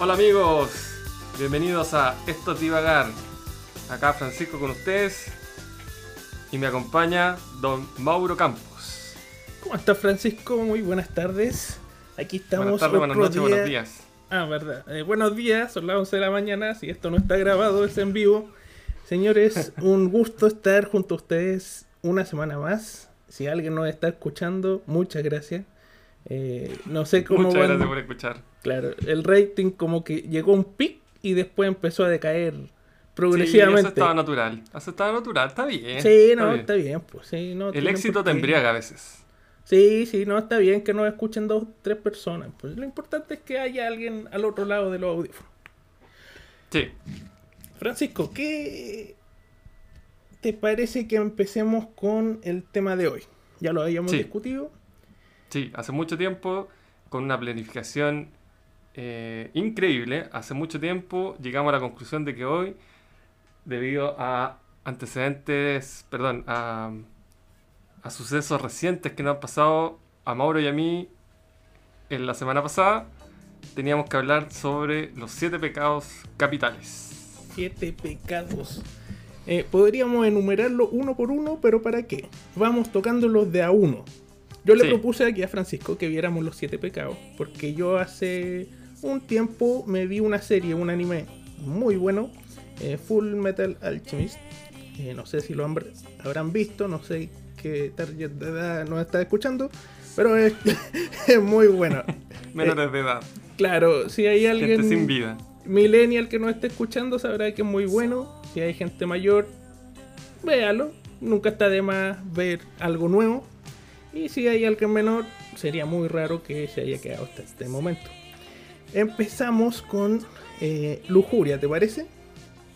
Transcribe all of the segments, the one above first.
Hola amigos, bienvenidos a Esto es Divagar. Acá Francisco con ustedes y me acompaña don Mauro Campos. ¿Cómo estás, Francisco? Muy buenas tardes. Aquí estamos. Buenas tardes, buenas noches, día- buenos días. Ah, verdad. Eh, buenos días, son las 11 de la mañana. Si esto no está grabado, es en vivo. Señores, un gusto estar junto a ustedes una semana más. Si alguien nos está escuchando, muchas gracias. Eh, no sé cómo Muchas van- gracias por escuchar. Claro, el rating como que llegó a un pic y después empezó a decaer Sí, eso progresivamente. estaba natural. Eso estaba natural, está bien. Sí, no, bien. está bien, pues sí, no. El éxito te embriaga a veces. Sí, sí, no, está bien que nos escuchen dos, tres personas. Pues lo importante es que haya alguien al otro lado de los audífonos. Sí. Francisco, ¿qué te parece que empecemos con el tema de hoy? Ya lo habíamos Sí. discutido. Sí, hace mucho tiempo, con una planificación eh, increíble, hace mucho tiempo llegamos a la conclusión de que hoy, debido a antecedentes, perdón, a, a sucesos recientes que nos han pasado a Mauro y a mí en la semana pasada, teníamos que hablar sobre los siete pecados capitales. Siete pecados. Eh, podríamos enumerarlo uno por uno, pero ¿para qué? Vamos tocándolos de a uno. Yo le Sí. propuse aquí a Francisco que viéramos los siete pecados, porque yo hace un tiempo me vi una serie, un anime muy bueno, eh, Full Metal Alchemist. Eh, no sé si lo han- habrán visto, no sé qué target de edad nos está escuchando, pero es, es muy bueno. Menores de edad, Claro, si hay gente alguien sin vida. millennial que nos esté escuchando sabrá que es muy bueno. Si hay gente mayor, véalo. Nunca está de más ver algo nuevo. Y si hay alguien menor, sería muy raro que se haya quedado hasta este momento. Empezamos con eh, lujuria, ¿te parece?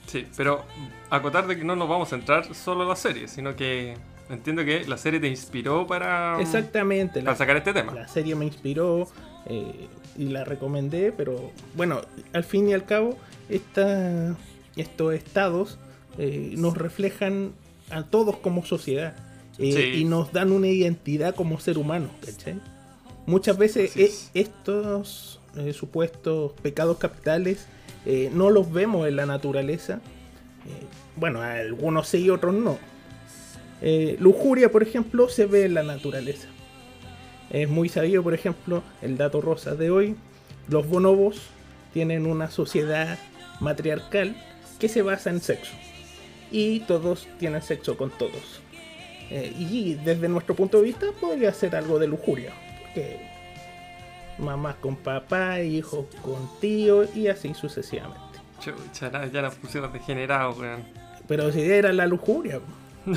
Sí, pero acotar de que no nos vamos a centrar solo en la serie, sino que entiendo que la serie te inspiró para, Exactamente. para La, sacar este tema. la serie me inspiró eh, y la recomendé, pero bueno, al fin y al cabo, esta- estos estados eh, nos reflejan a todos como sociedad eh, Sí. y nos dan una identidad como ser humano, ¿cachai? Muchas veces es. estos eh, supuestos pecados capitales eh, no los vemos en la naturaleza. Eh, bueno, algunos sí y otros no. Lujuria, por ejemplo, se ve en la naturaleza. Es muy sabido, por ejemplo, el dato rosa de hoy. Los bonobos tienen una sociedad matriarcal que se basa en sexo. Y todos tienen sexo con todos. Y desde nuestro punto de vista podría ser algo de lujuria. Mamás con papá, hijos con tío y así sucesivamente. Chucha, na- ya nos pusimos degenerados, weón. Pero si era la lujuria.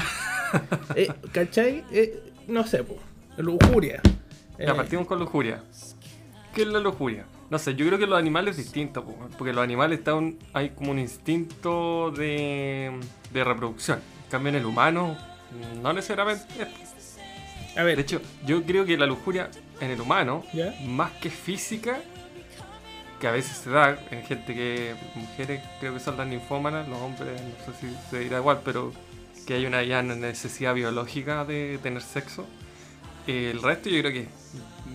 Eh, ¿Cachai? Eh, no sé, po. lujuria. Ya Eh, partimos con lujuria. ¿Qué es la lujuria? No sé, yo creo que los animales es distinto, po, porque los animales está un- hay como un instinto de, de reproducción. En el humano, no necesariamente. es. a De ver, hecho, yo creo que la lujuria en el humano, ¿Ya? más que física, que a veces se da en gente que, mujeres creo que son las ninfómanas, los hombres no sé si se dirá igual, pero que hay una ya necesidad biológica de tener sexo. El resto yo creo que es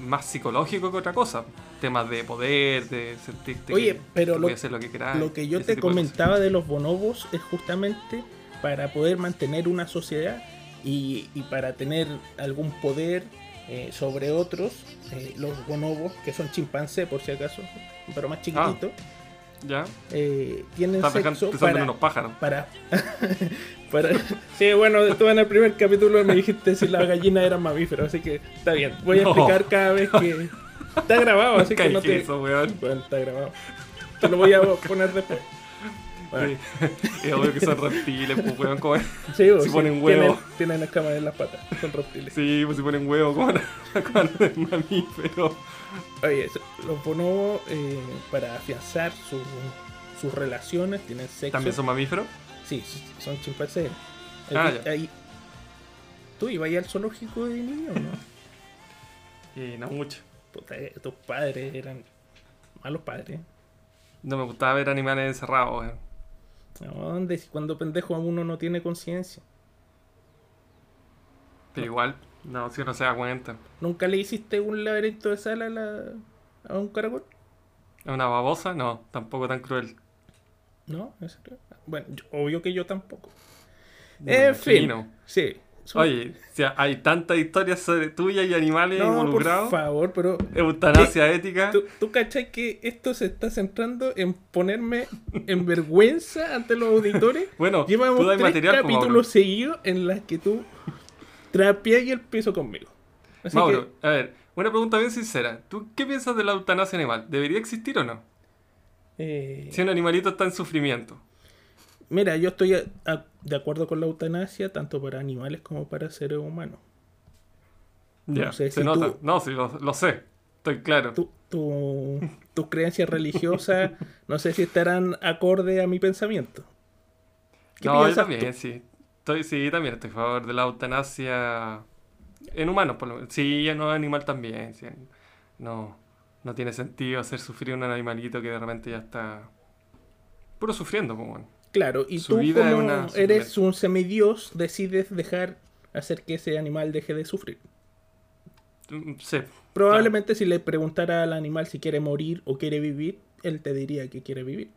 más psicológico que otra cosa. Temas de poder, de sentirte Oye, que, pero lo- hacer lo que lo que yo te de comentaba de los bonobos es justamente para poder mantener una sociedad y, y para tener algún poder eh, sobre otros. eh, los bonobos, que son chimpancés por si acaso, pero más chiquititos, ¿Ya? eh, tienen pensando sexo para, unos pájaros. para, para... Sí, bueno, tú en el primer capítulo me dijiste si las gallinas eran mamíferos, así que está bien. Voy a No. explicar cada vez que... Está grabado, así que no te... eso, weón. Bueno, está grabado. Te lo voy a poner después. Bueno, Sí. Es obvio que son reptiles, pues, weón. como- sí, si pues, sí, ponen huevo. Tienen, tienen escamas en las patas, son reptiles. Sí, pues si ponen huevo, como como el mamífero. Oye, los bonobos, eh, para afianzar su- sus relaciones, tienen sexo. ¿También son mamíferos? Sí, son chimpancés. Ah, ya. ahí- ¿Tú ibas al zoológico de niño o no? Y no mucho. Puta, eh, tus padres eran malos padres. No me gustaba ver animales encerrados, weón. No, ¿dónde? Si cuando pendejo uno no tiene conciencia. Pero igual, no, si uno se da cuenta. ¿Nunca le hiciste un laberinto de sal a, la, a un caracol? ¿Es una babosa? No, tampoco tan cruel. ¿No? ¿En serio? Bueno, yo- obvio que yo tampoco. En fin. Sí. Oye, o sea, hay tantas historias sobre tuyas y animales no, por involucrados. favor, pero Eutanasia ética. ¿tú, tú cachai que esto se está centrando en ponerme en vergüenza ante los auditores? Bueno, Llevamos tres material, capítulos seguidos en las que tú trapeas el piso conmigo. Así Mauro, a ver, una pregunta bien sincera. ¿Tú qué piensas de la eutanasia animal? ¿Debería existir o no? eh, Si un animalito está en sufrimiento. Mira, yo estoy a- a- de acuerdo con la eutanasia tanto para animales como para seres humanos. No sé si tú- No, sí, lo, lo sé. Estoy claro. Tu- tu- tus creencias religiosas no sé si estarán acorde a mi pensamiento. ¿Qué no, yo también, tú? sí. Estoy, sí, también estoy a favor de la eutanasia en humanos, por lo menos. Sí, en un animal también. sí. No, no tiene sentido hacer sufrir a un animalito que de repente ya está puro sufriendo, pues, bueno. Claro, y Su tú vida como una eres un semidios decides dejar hacer que ese animal deje de sufrir. Mm, Sí, Probablemente si le preguntara al animal si quiere morir o quiere vivir, él te diría que quiere vivir.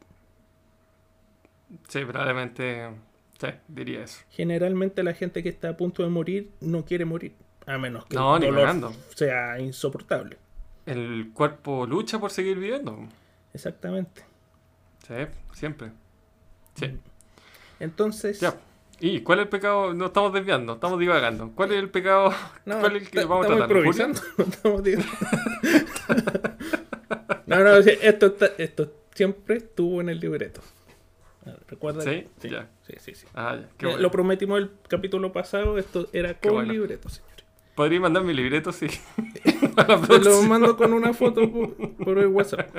sí, probablemente. Sí, diría eso. Generalmente la gente que está a punto de morir no quiere morir, a menos que No, el dolor sea insoportable. El cuerpo lucha por seguir viviendo. Exactamente. Sí, siempre. Sí. Entonces, Ya. ¿Y cuál es el pecado? No estamos desviando, estamos divagando. ¿Cuál es el pecado? No, ¿Cuál es el que vamos a tratar? improvisando. no estamos no, no, sí, esto, está- esto siempre estuvo en el libreto. ¿Recuerda? ¿Sí? Ya. Sí, sí, sí. Ah, ya, qué bueno. Lo prometimos el capítulo pasado, esto era con bueno. libreto, señores. ¿Podría mandar mi libreto? Sí. Te lo mando con una foto por, por el WhatsApp.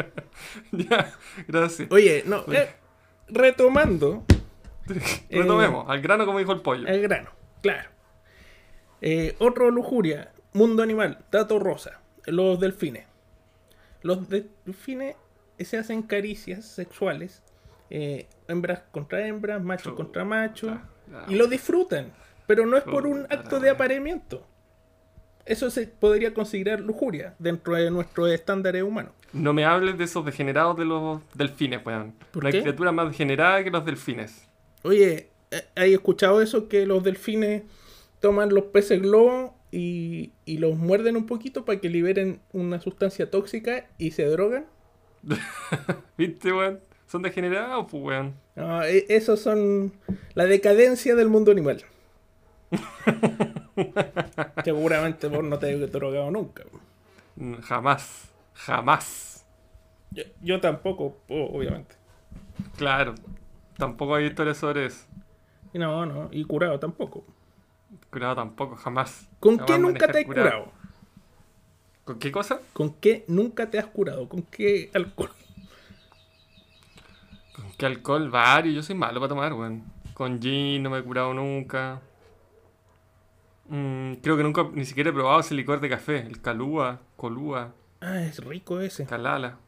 Ya, gracias. Oye, no, eh, retomando Retomemos, al grano como dijo el pollo. el grano, claro. Eh, otro lujuria, mundo animal, dato rosa, los delfines. Los delfines se hacen caricias sexuales, eh, hembras contra hembras, machos Chuta. contra machos, Ah, y lo disfrutan, pero no es por un acto de apareamiento. Eso se podría considerar lujuria dentro de nuestros estándares humanos. No me hables de esos degenerados de los delfines, weón. ¿Por No hay qué? criatura más degenerada que los delfines. Oye, eh, ¿hay escuchado eso? Que los delfines toman los peces globo y, y los muerden un poquito para que liberen una sustancia tóxica y se drogan. ¿Viste, weón? Son degenerados, pues, weón. No, e- esos son la decadencia del mundo animal. Seguramente vos no te has drogado nunca. Mm, Jamás. Jamás. Yo, yo tampoco, obviamente. Claro. Tampoco hay historias sobre eso. Y no, no, y curado tampoco. Curado tampoco, jamás. ¿Con Jamás qué nunca te has curado? ¿Con qué cosa? ¿Con qué nunca te has curado? ¿Con qué alcohol? ¿Con qué alcohol? Varios. Yo soy malo para tomar, weón. Con gin no me he curado nunca. Mm, creo que nunca ni siquiera he probado ese licor de café. El calúa, colúa, Ah, es rico ese. calala.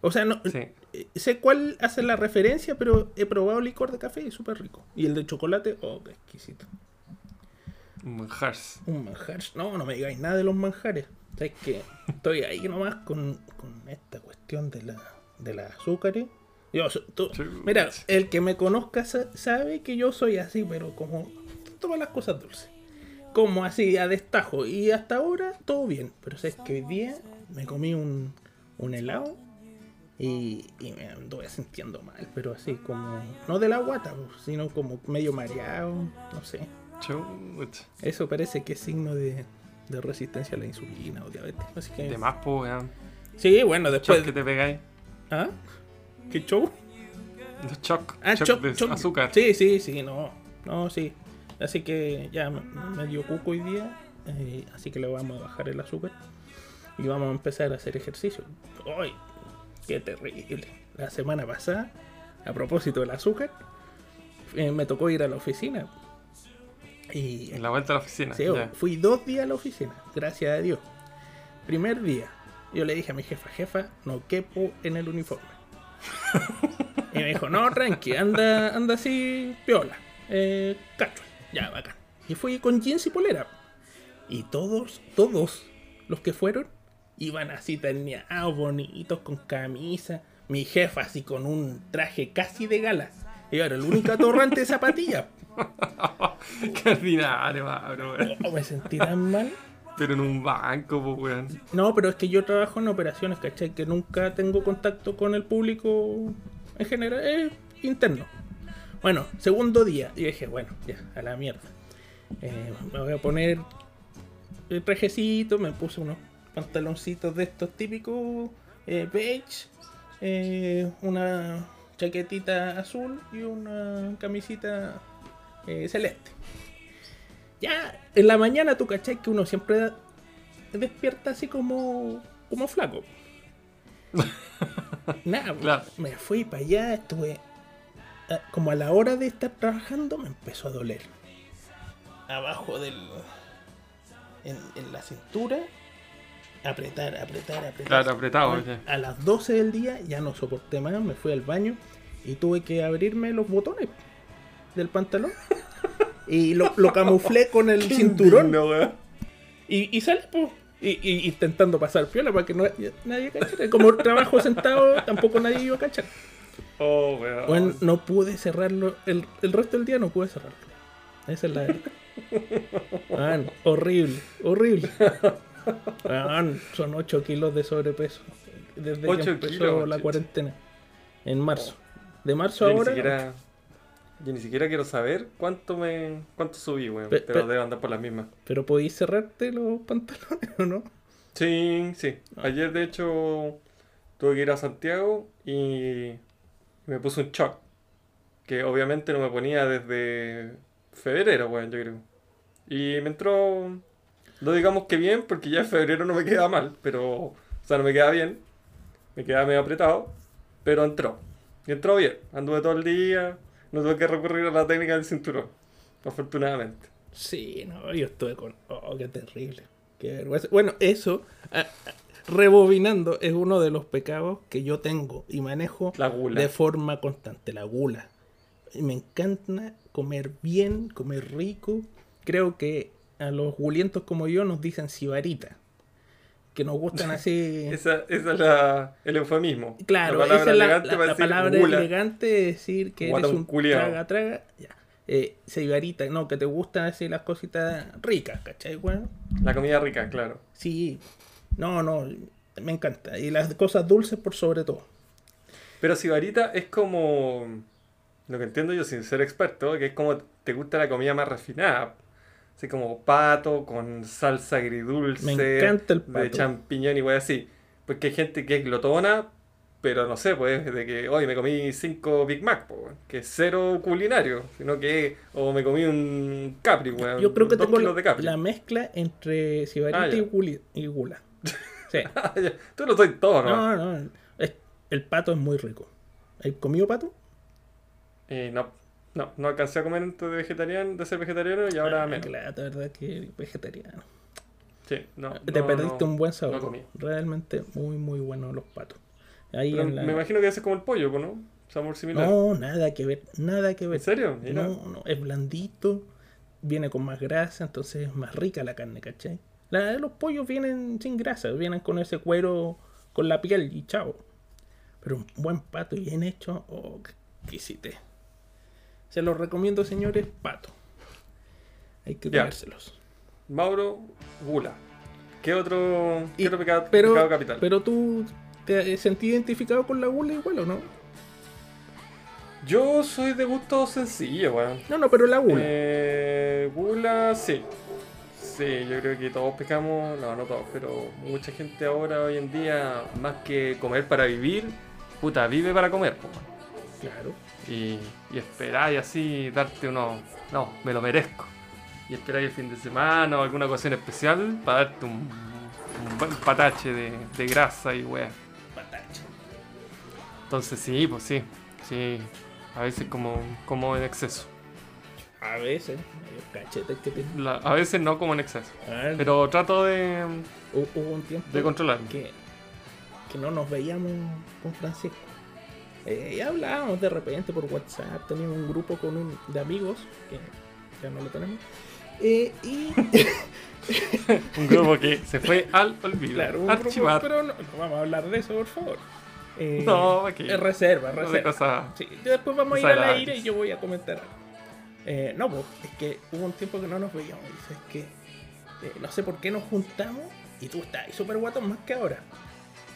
O sea, no, Sí. eh, sé cuál hace la referencia, pero he probado licor de café y es súper rico. Y el de chocolate, oh, qué exquisito. Manjars. Un manjar. No, no me digáis nada de los manjares. Sabes que estoy ahí nomás con, con esta cuestión de la, de las azúcares. Yo, tú- mira, el que me conozca sa- sabe que yo soy así, pero como todas las cosas dulces. Como así, a destajo. Y hasta ahora todo bien. Pero sabes que hoy día me comí un, un helado y, y me anduve sintiendo mal. Pero así como, no de la guata, pues, sino como medio mareado, no sé. Eso parece que es signo de, de resistencia a la insulina o diabetes. Así que. De más, pues, weón. Sí, bueno, Choc después. que te pegáis. ¿Ah? ¿Qué show? Los choc. Ah, choc choc, de choc. azúcar. Sí, sí, sí, no. No, sí. Así que ya me, me dio cuco hoy día. eh, así que le vamos a bajar el azúcar. Y vamos a empezar a hacer ejercicio. ¡Ay! ¡Qué terrible! La semana pasada, a propósito del azúcar, eh, me tocó ir a la oficina. Y En la vuelta a la oficina. Sí, fui dos días a la oficina, gracias a Dios. Primer día, yo le dije a mi jefa, jefa, no quepo en el uniforme. y me dijo, no, tranqui, anda, anda así, piola, eh, casual, ya, bacán. Y fui con jeans y polera. Y todos, todos los que fueron, Iban así terneados, bonitos, con camisa. Mi jefa así con un traje casi de gala. Y era el único atorrante de zapatillas. Qué ordinario, Mauro, weón. Oh, me sentí tan mal. Pero en un banco, pues, weón. No, pero es que yo trabajo en operaciones, ¿cachai? Que nunca tengo contacto con el público en general, es interno. Bueno, segundo día, y dije, bueno, ya, a la mierda. Eh, me voy a poner el trajecito, me puse unos pantaloncitos de estos típicos eh, beige, eh, una chaquetita azul y una camisita eh, celeste. Ya, en la mañana tú cachai que uno siempre despierta así como, como flaco. Nada, Claro. me fui para allá, estuve como a la hora de estar trabajando me empezó a doler. Abajo del en, en la cintura, apretar, apretar, apretar. Claro, apretado. A las 12 del día ya no soporté más, me fui al baño y tuve que abrirme los botones del pantalón. Y lo, lo camuflé con el cinturón. Y, y sale, pues. Y, y- intentando pasar piola para que no, nadie cachara. Como trabajo sentado, tampoco nadie iba a cachar. Oh, weón. Bueno, no pude cerrarlo. El, el resto del día no pude cerrarlo. Esa es la verdad. Man, horrible, horrible. Man, son 8 kilos de sobrepeso. Desde que empezó kilos, la cuarentena. En marzo. De marzo Yo ni ahora. siquiera. Yo ni siquiera quiero saber cuánto me. cuánto subí, weón. Pe- pero pe- debo andar por las mismas. Pero podéis cerrarte los pantalones o no? Sí, sí. Ah. Ayer de hecho tuve que ir a Santiago y me puse un shock. Que obviamente no me ponía desde febrero, weón, yo creo. Y me entró, no digamos que bien, porque ya en febrero no me queda mal, pero, o sea, no me queda bien. Me queda medio apretado, pero entró. Y entró bien. Anduve todo el día, no tuve que recurrir a la técnica del cinturón, afortunadamente. Sí, no, yo estuve con. Oh, qué terrible. Qué vergüenza. Bueno, eso, ah, ah, rebobinando, es uno de los pecados que yo tengo y manejo La gula. de forma constante, la gula. Y me encanta comer bien, comer rico. Creo que a los gulientos como yo nos dicen sibarita. Que nos gustan así. Esa, esa es la, el eufemismo. Claro, la palabra esa es la, elegante la- la decir palabra gula. elegante de decir que eres un culiao. traga, traga. Ya. Eh, sibarita, no, que te gustan así las cositas ricas, ¿cachai? Bueno, La comida rica, claro. sí, no, no, me encanta. Y las cosas dulces por sobre todo. Pero Sibarita es como. Lo que entiendo yo sin ser experto, que es como te gusta la comida más refinada. Así como pato con salsa agridulce. Me encanta el De pato. champiñón y wey así. Porque hay gente que es glotona, pero no sé, pues, de que hoy me comí cinco Big Mac, que es cero culinario, sino que. O me comí un Capri, weón. Yo creo que tengo de la, Capri. la mezcla entre sibarita Ah, y, y gula. Sí. Tú lo soy todo, ¿no? no, no, es- el pato es muy rico. ¿Has comido pato? Eh, no, no, no alcancé a comer antes de vegetariano, de ser vegetariano y ahora Ah, menos. Claro, la verdad que vegetariano. Sí, no, Te no, perdiste no, un buen no sabor. comí. Realmente muy, muy buenos los patos. Ahí Pero en la- Me imagino que ese es como el pollo, ¿no? Sabor similar. No, nada que ver, nada que ver. ¿En serio? Mira. No, no, es blandito, viene con más grasa, entonces es más rica la carne, ¿cachai? La, los pollos vienen sin grasa, vienen con ese cuero, con la piel y chao. Pero un buen pato bien hecho, oh, qué exquisite. Se los recomiendo, señores, pato. Hay que comérselos. Mauro, gula. ¿Qué otro, qué Y- otro pecado, Pero, pecado capital? pero tú te sentí identificado con la gula igual, ¿o no? Yo soy de gusto sencillo, weón. No, no, pero la gula. Eh, gula, sí. Sí, yo creo que todos pecamos, no, no todos, pero mucha gente ahora, hoy en día, más que comer para vivir, puta, vive para comer, po. Claro. y, y esperáis así darte uno, no, me lo merezco. Y esperáis el fin de semana o alguna ocasión especial para darte un, un buen patache de, de grasa y weá. Patache. Entonces sí, pues sí, sí, a veces como, como en exceso. A veces, cachetes que te. La- a veces no como en exceso. Ver, Pero trato de, hu- hubo un tiempo de controlarme. que, que no nos veíamos con Francisco. Eh, y hablábamos de repente por WhatsApp, teníamos un grupo con un, de amigos, que ya no lo tenemos, Eh, y Un grupo que se fue al olvido. claro, un grupo, pero no, no vamos a hablar de eso, por favor. Eh, No, aquí. Es reserva, No de reserva. cosas. Sí, después vamos a ir al aire y yo voy a comentar algo. Eh, no, pues, es que hubo un tiempo que no nos veíamos. Y es que eh, no sé por qué nos juntamos y tú estás ahí súper guatón más que ahora.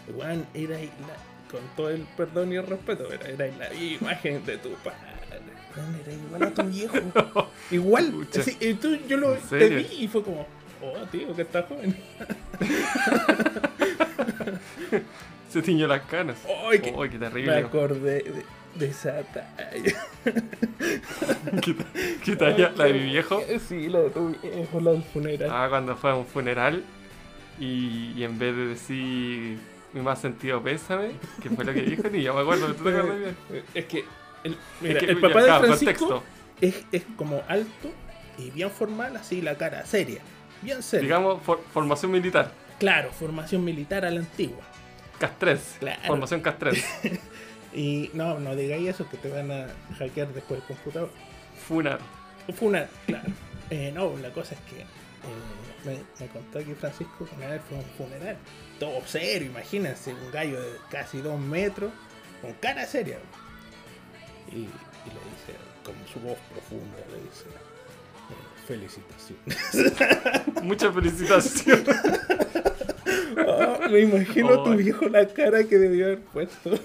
Igual era la- con todo el perdón y el respeto, pero era ahí la imagen de tu padre. Era igual a tu viejo. Igual. Pucha. así, y tú, yo lo vi y fue como, oh, tío, que estás joven. Se tiñó las canas. Ay, qué- qué Me terrible. acordé de, de esa talla. ¿Qué, qué talla? ¿La de mi viejo? Sí, la de tu viejo, la del funeral. Ah, cuando fue a un funeral y, y en vez de decir mi más sentido pésame, que fue lo que dijo, ni yo me acuerdo, ¿tú te acuerdas bien? Es que el, mira, Es que, el papá ya, de Francisco es, es como alto y bien formal, así la cara seria. Bien seria. Digamos, for- formación militar. Claro, formación militar a la antigua. Castrense. Claro. Formación castrense. Y no, no digáis eso que te van a hackear después el computador. Funar. Funeral, claro. Eh, no, la cosa es que eh, me, me contó que Francisco una vez fue a un funeral. Todo serio, imagínense, un gallo de casi dos metros, con cara seria. Y, y le dice, con su voz profunda, le dice, eh, felicitaciones. Muchas felicitaciones. Ah, me imagino tu viejo la cara que debió haber puesto.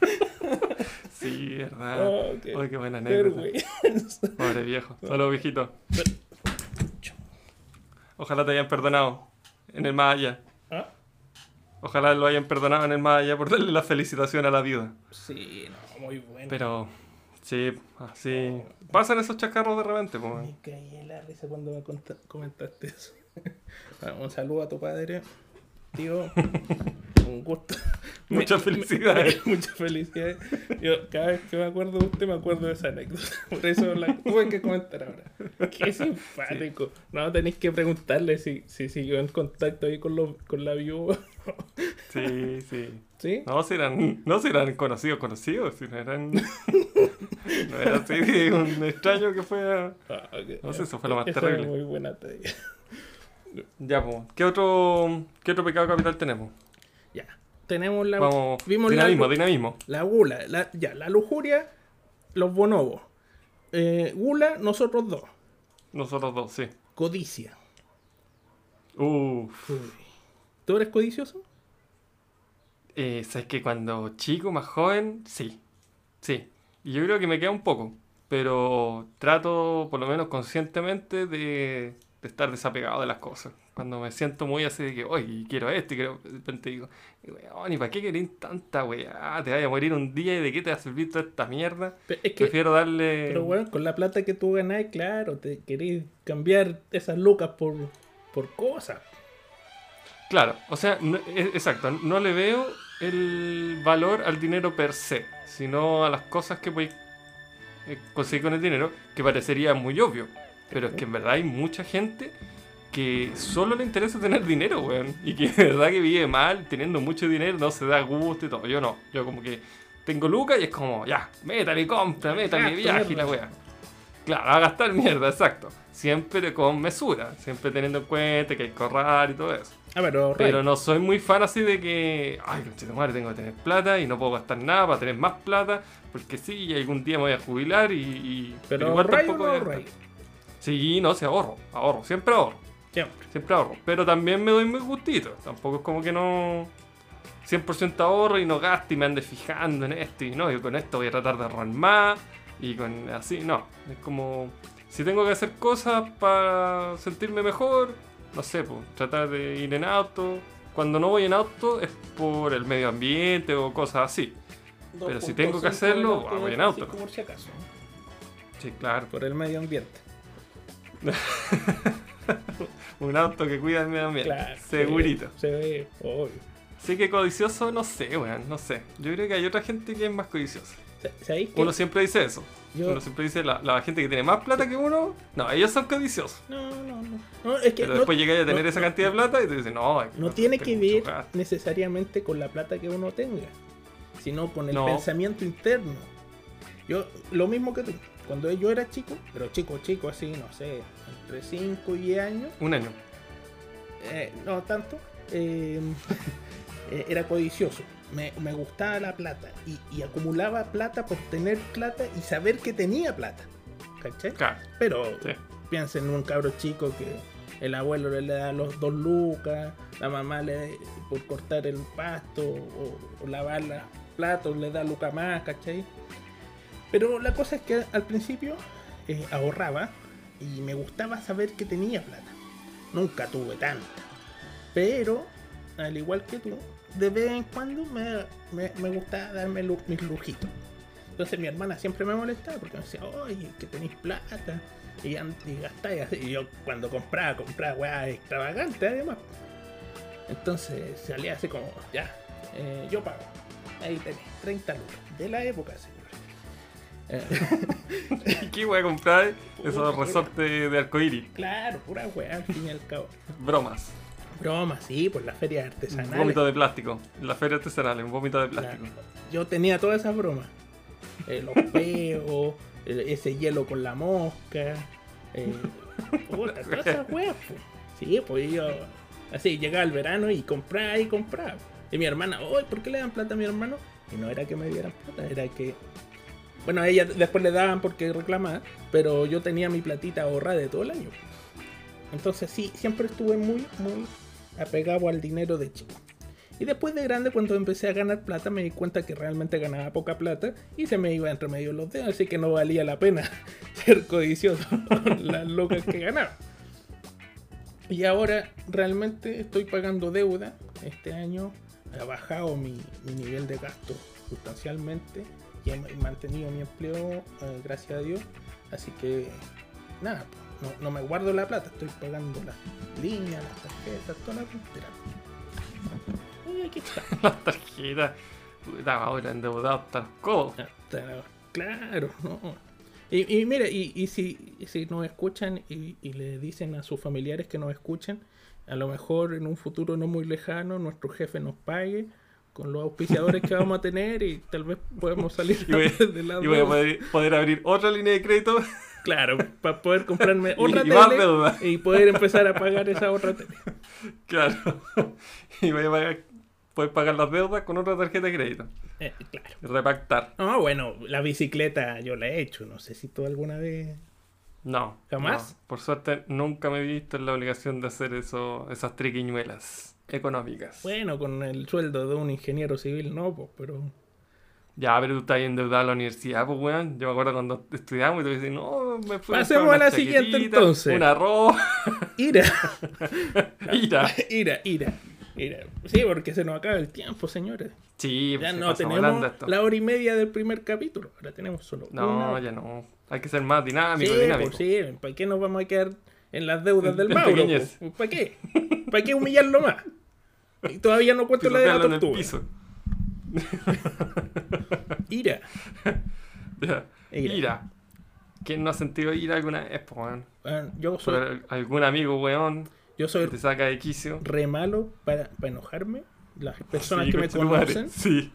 Sí, verdad. Oh, qué Ay, qué buena anécdota. Pobre viejo. Solo viejito. Ojalá te hayan perdonado en el más allá. ¿Ah? Ojalá lo hayan perdonado en el más allá por darle la felicitación a la vida. Sí, no, muy bueno. Pero, sí, así. Pasan esos chacarros de repente. Me caí en la risa cuando me comentaste eso. Bueno, un saludo a tu padre, tío. Un gusto. Muchas felicidades. muchas felicidades. Yo, cada vez que me acuerdo de usted, me acuerdo de esa anécdota. Por eso la tuve que comentar ahora. Qué simpático. No, tenéis que preguntarle si, si siguió en contacto ahí con, los, con la viuda. Sí, sí. ¿Sí? No, si eran, no si eran conocidos, conocidos, si no eran. No era así de un extraño que fue a. Ah. No sé, eso fue lo más terrible. muy buena talla. Ya, pues. ¿Qué otro, ¿Qué otro pecado capital tenemos? Tenemos la. Vamos. vimos dinamismo, la, dinamismo. La gula, la, ya, la lujuria, los bonobos. Eh, gula, nosotros dos. Nosotros dos, sí. Codicia. Uff. ¿Tú eres codicioso? Eh, Sabes que cuando chico, más joven, sí. Sí. Y yo creo que me queda un poco. Pero trato, por lo menos conscientemente, de, de estar desapegado de las cosas. Cuando me siento muy así de que, oye, quiero esto y quiero. De repente digo, weón, ¿y para qué querés tanta weá? Te vaya a morir un día y de qué te va a servir toda esta mierda. Es que, Prefiero darle. pero bueno, con la plata que tú ganás, claro, te querés cambiar esas lucas por, por cosas. Claro, o sea, no- e- exacto, no le veo el valor al dinero per se, sino a las cosas que podéis eh, conseguir con el dinero, que parecería muy obvio. Pero es que en verdad hay mucha gente que solo le interesa tener dinero, weón. Y que de verdad que vive mal, teniendo mucho dinero, no se da gusto y todo. Yo no, yo como que tengo lucas y es como, ya, métale compra, métale viaje y la weá. Claro, a gastar mierda, exacto. Siempre con mesura, siempre teniendo en cuenta que hay que ahorrar y todo eso. Ah, pero, no soy muy fan así de que, ay, conchito madre, tengo que tener plata y no puedo gastar nada para tener más plata, porque sí, y algún día me voy a jubilar y. y- pero igual tampoco no voy a gastar. Ray. Sí, no, se ahorro, ahorro, siempre ahorro, Siempre. siempre ahorro. Pero también me doy muy gustito, tampoco es como que no. 100% ahorro y no gasto y me ande fijando en esto y no, yo con esto voy a tratar de ahorrar más y con así, no. Es como, si tengo que hacer cosas para sentirme mejor, no sé, pues, tratar de ir en auto. Cuando no voy en auto es por el medio ambiente o cosas así. Pero si tengo que 2.5 hacerlo, voy en auto. Por si acaso. Sí, claro. Por el medio ambiente. Un auto que cuida el medio ambiente. Claro. Segurito. Obvio. Sí que codicioso, no sé, weón, no sé. Yo creo que hay otra gente que es más codiciosa. Uno siempre dice eso. Yo- Uno siempre dice la, la gente que tiene más plata que uno. No, ellos son codiciosos. No, no, no. No, es que Pero no- después llegáis a tener no- esa cantidad de plata y te dicen, no, no tiene que ver mucho gasto". necesariamente con la plata que uno tenga, sino con el pensamiento interno. Yo, lo mismo que tú. Cuando yo era chico, pero chico, chico, así, no sé, entre 5 y 10 años, Un año. eh, no tanto, eh, eh, era codicioso. Me, me gustaba la plata y, y acumulaba plata por tener plata y saber que tenía plata. ¿Cachai? Claro. Pero Sí. piensen en un cabro chico que el abuelo le da los dos lucas, la mamá le por cortar el pasto o, o lavar los platos le da lucas más, ¿cachai? Pero la cosa es que al principio eh, ahorraba y me gustaba saber que tenía plata. Nunca tuve tanta. Pero, al igual que tú, de vez en cuando me, me, me gustaba darme lu- mis lujitos. Entonces mi hermana siempre me molestaba porque me decía, oye, que tenéis plata y, y gastáis así. Y yo cuando compraba, compraba weá extravagante además. Entonces salía así como, ya, eh, yo pago. Ahí tenés, 30 lucas. De la época, señor. Eh, ¿Y qué voy a comprar? Esos resortes de arcoíris. claro, pura weá al fin y al cabo. Bromas. Broma, sí, por las ferias artesanales. Vómito de plástico. La feria artesanal, un vómito de plástico. Claro. Yo tenía todas esas bromas. Eh, los peos, ese hielo con la mosca. Eh, puta, todas esas weas, po. Sí, pues yo así llegaba el verano y compraba y compraba. Y mi hermana, oye, ¿por qué le dan plata a mi hermano? Y no era que me dieran plata, era que. Bueno, a ella después le daban porque reclamaba, pero yo tenía mi platita ahorrada de todo el año. Entonces sí, siempre estuve muy, muy apegado al dinero de chico. Y después de grande, cuando empecé a ganar plata, me di cuenta que realmente ganaba poca plata y se me iba entre medio los dedos, así que no valía la pena ser codicioso con las locas que ganaba. Y ahora realmente estoy pagando deuda. Este año ha bajado mi, mi nivel de gasto sustancialmente y he mantenido mi empleo, eh, gracias a Dios. Así que nada, no, no me guardo la plata, estoy pagando las líneas, las tarjetas, toda la tontera. Y aquí está. Las tarjetas. Ahora endeudado hasta la- Claro, no. Y, y mira, y, y si, si nos escuchan y, y le dicen a sus familiares que nos escuchen, a lo mejor en un futuro no muy lejano nuestro jefe nos pague con los auspiciadores que vamos a tener y tal vez podemos salir Y voy, de la y voy a poder, poder abrir otra línea de crédito. Claro, para poder comprarme otra y tele y poder empezar a pagar esa otra tele. Claro. Y voy a pagar, poder pagar las deudas con otra tarjeta de crédito. Eh, claro. Repactar. No, bueno, la bicicleta yo la he hecho, no sé si tú alguna vez... No. ¿Jamás? no. Por suerte nunca me he visto en la obligación de hacer eso, esas triquiñuelas económicas. Bueno, con el sueldo de un ingeniero civil no, pues, pero... Ya, pero tú estás endeudado a la universidad, pues, weón. Yo me acuerdo cuando estudiamos y tú decías, no, me fui Pasemos a la siguiente, entonces. Un arroz. Ira, ira, ira, ira. Sí, porque se nos acaba el tiempo, señores. Sí, Ya pues se no tenemos la hora y media del primer capítulo. Ahora tenemos solo No, una ya no. Hay que ser más dinámico, sí, dinámico. pues sí, ¿para qué nos vamos a quedar en las deudas del Mauro? pues? ¿Para qué? ¿Para qué humillarlo más? Y todavía no cuento la de la tortuga. Ira. Ya. Ira. Ira. ¿Quién no ha sentido ira alguna vez, weón? Bueno, yo Por soy, al- algún amigo, weón, yo que soy te saca de quicio. re malo para, para enojarme. Las personas Sí, que me conocen Sí,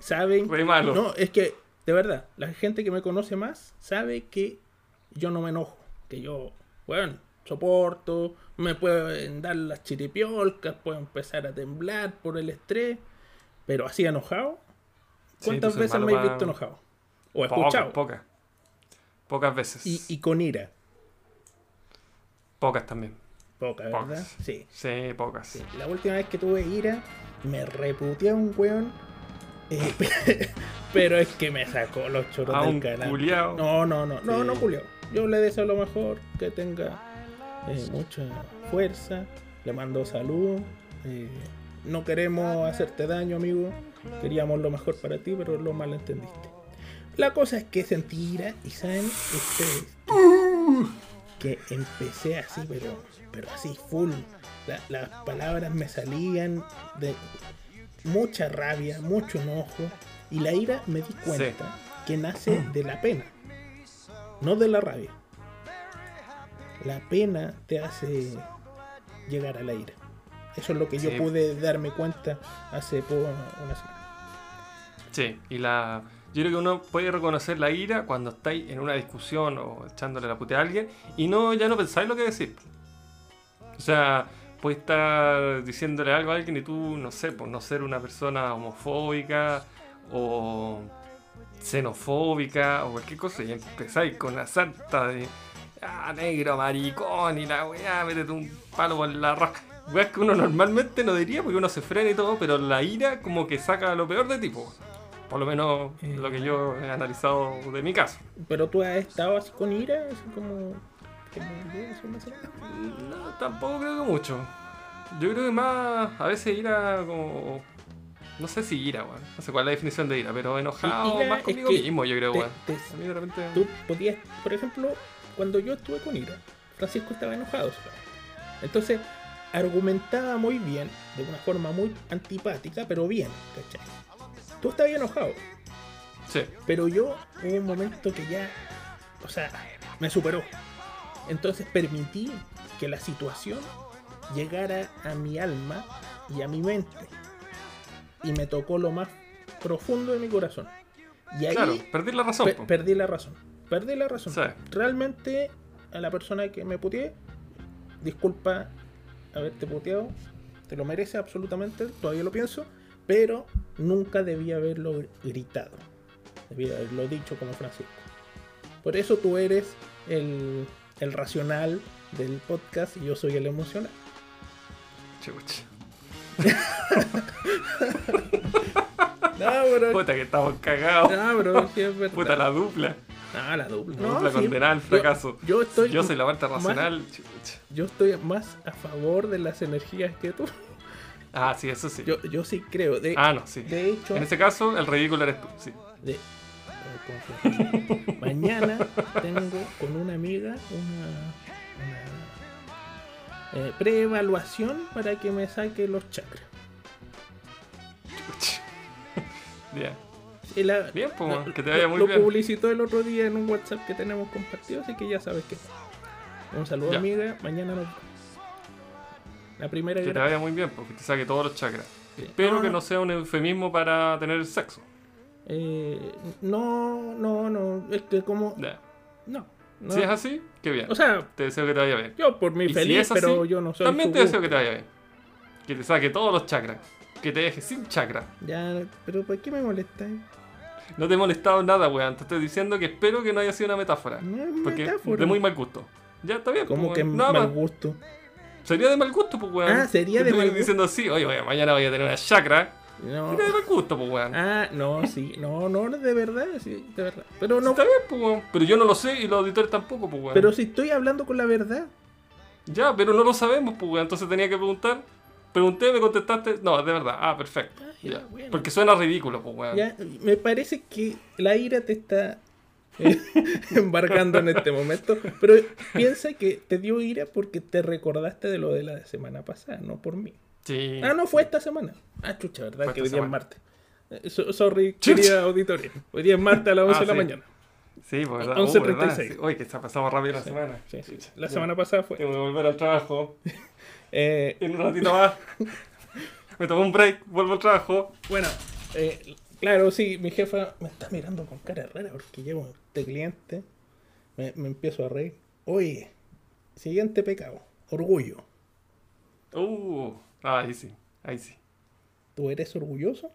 saben. re malo. No, es que, de verdad, la gente que me conoce más sabe que yo no me enojo. Que yo, bueno, soporto, me pueden dar las chiripiolcas, puedo empezar a temblar por el estrés. Pero así enojado, ¿cuántas veces me he visto enojado? O Pocas, escuchado. pocas. Pocas veces. Y, y con ira. Pocas también. Poca, ¿verdad? Pocas. Sí. Sí, pocas. Sí, La última vez que tuve ira, me reputeé a un weón. eh, pero es que me sacó los choros A del canal. culiao. No, no, no, no, Sí. no, culiao. Yo le deseo lo mejor, que tenga eh, mucha fuerza. Le mando saludos. eh, no queremos hacerte daño, amigo. Queríamos lo mejor para ti, pero lo malentendiste. La cosa es que sentí ira y saben ustedes que empecé así, pero, pero así full. La- las palabras me salían de mucha rabia, mucho enojo. Y la ira me di cuenta que nace de la pena, no de la rabia. La pena te hace llegar a la ira. Eso es lo que yo pude darme cuenta hace poco una semana. Sí, y la. Yo creo que uno puede reconocer la ira cuando estáis en una discusión o echándole la puta a alguien y no ya no pensáis lo que decir. O sea, puedes estar diciéndole algo a alguien y tú, no sé, por no ser una persona homofóbica o xenofóbica o cualquier cosa y empezáis con la santa de ah, negro, maricón y la weá, métete un palo por la roca. Weá que uno normalmente no diría porque uno se frena y todo, pero la ira como que saca lo peor de tipo. Por lo menos Eh. lo que yo he analizado de mi caso. Pero tú has estado así con ira, así como. No, tampoco creo que mucho. Yo creo que más, a veces ira como... No sé si ira, weón. No sé cuál es la definición de ira, pero enojado Ira más es conmigo que mismo, yo creo, weón. A mí de repente... Tú podías, por ejemplo, cuando yo estuve con ira, Francisco estaba enojado. ¿sabes? Entonces, argumentaba muy bien, de una forma muy antipática, pero bien, ¿cachai? Tú estabas enojado, Sí, pero yo hubo un momento que ya, o sea, me superó. Entonces permití que la situación llegara a mi alma y a mi mente. Y me tocó lo más profundo de mi corazón. Y ahí claro, perdí la razón. perdí la razón. Perdí la razón. Sí. Realmente a la persona que me puteé, disculpa haberte puteado, te lo merece absolutamente, todavía lo pienso, pero nunca debía haberlo gritado. Debía haberlo dicho como Francisco. Por eso tú eres el, el racional del podcast y yo soy el emocional. Chucha. No. Puta que estamos cagados. No, bro, sí es verdad. Puta la dupla. No, la dupla. La No, dupla sí, condenada al fracaso. Yo, estoy. Yo soy la parte racional. Yo estoy más a favor de las energías que tú. Ah, sí, eso sí. Yo, yo sí creo. De, Ah, no, sí. de hecho, En ese caso, el ridículo eres tú, sí. de- confianza. mañana tengo con una amiga una, eh, preevaluación para que me saque los chakras. Chucha. Bien. Y la- Bien, pues, lo- que te vaya lo- muy lo bien. publicitó el otro día en un WhatsApp que tenemos compartido, así que ya sabes que. Un saludo, Ya. amiga. Mañana nos. La primera Que te vaya muy bien, porque te saque todos los chakras. Sí. Espero que no. sea un eufemismo para tener sexo. Eh, no, no, no. Es que como. No. No. Si es así, qué bien. O sea, te deseo que te vaya bien. yo por Y si feliz, es así, pero yo no soy. También te deseo que te vaya bien. Que te saque todos los chakras. Que te deje sin chakra. Ya, pero ¿por qué me molestas? No te he molestado nada, weón. Te estoy diciendo que espero que no haya sido una metáfora. No es Porque metáfora. de muy mal gusto. Ya está bien. Como pues, que. Nada mal más. gusto. Sería de mal gusto, pues, weón. Ah, sería de mal gusto. diciendo así, oye, oye, mañana voy a tener una chakra. No. De mal gusto, pues, weón. Ah, no, sí. No, no, de verdad, sí, de verdad. Pero no. Está bien, pues, weón. Pero yo no lo sé y los auditores tampoco, pues, weón. Pero si estoy hablando con la verdad. Ya, pero no lo sabemos, pues, weón. Entonces tenía que preguntar. Pregunté, me contestaste. No, de verdad. Ah, perfecto. Ah, ya, Ya. bueno. Porque suena ridículo, pues, weón. Ya, me parece que la ira te está eh, embarcando en este momento. Pero piensa que te dio ira porque te recordaste de lo de la semana pasada, no por mí. Sí. Ah, no, fue esta semana. Ah, chucha, ¿verdad? Fue que hoy día es martes. Eh, so- sorry, Chucha. querida auditoría. Hoy día es martes a las 11 Ah, de la sí. mañana. Sí, pues, verdad. 11:36. Uh, ¿verdad? Sí. Oye, que se ha pasado rápido la semana. Sí, sí. La semana pasada fue. Tengo que volver al trabajo. Eh, En un ratito más. me tomo un break, vuelvo al trabajo. bueno, eh, claro, sí, mi jefa me está mirando con cara rara porque llevo este cliente. Me, me empiezo a reír. Oye, siguiente pecado: orgullo. Uh, ahí sí, ahí sí. ¿Tú eres orgulloso?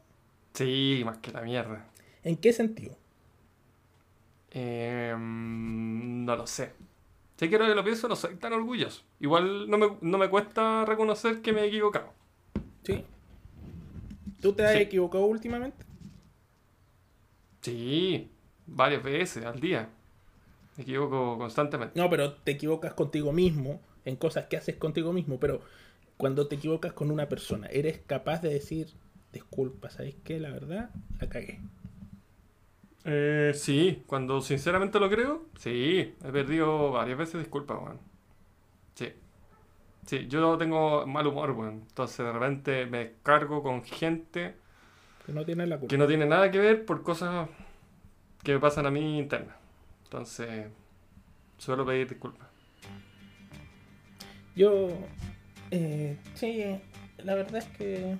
Sí, más que la mierda. ¿En qué sentido? Eh, no lo sé. Si quiero que lo pienso, no soy tan orgulloso. Igual no me, no me cuesta reconocer que me he equivocado. ¿Sí? ¿Tú te has Sí. equivocado últimamente? Sí, varias veces al día. Me equivoco constantemente. No, pero te equivocas contigo mismo en cosas que haces contigo mismo, pero cuando te equivocas con una persona, eres capaz de decir, disculpa, ¿sabes qué? La verdad, la cagué. Eh, sí, cuando sinceramente lo creo, sí, he perdido varias veces disculpas, weón. Sí. Sí, yo tengo mal humor, weón. Entonces de repente me descargo con gente Que no tienes la culpa. que no tiene nada que ver por cosas que me pasan a mí internas. Entonces, suelo pedir disculpas. Yo, eh, sí, la verdad es que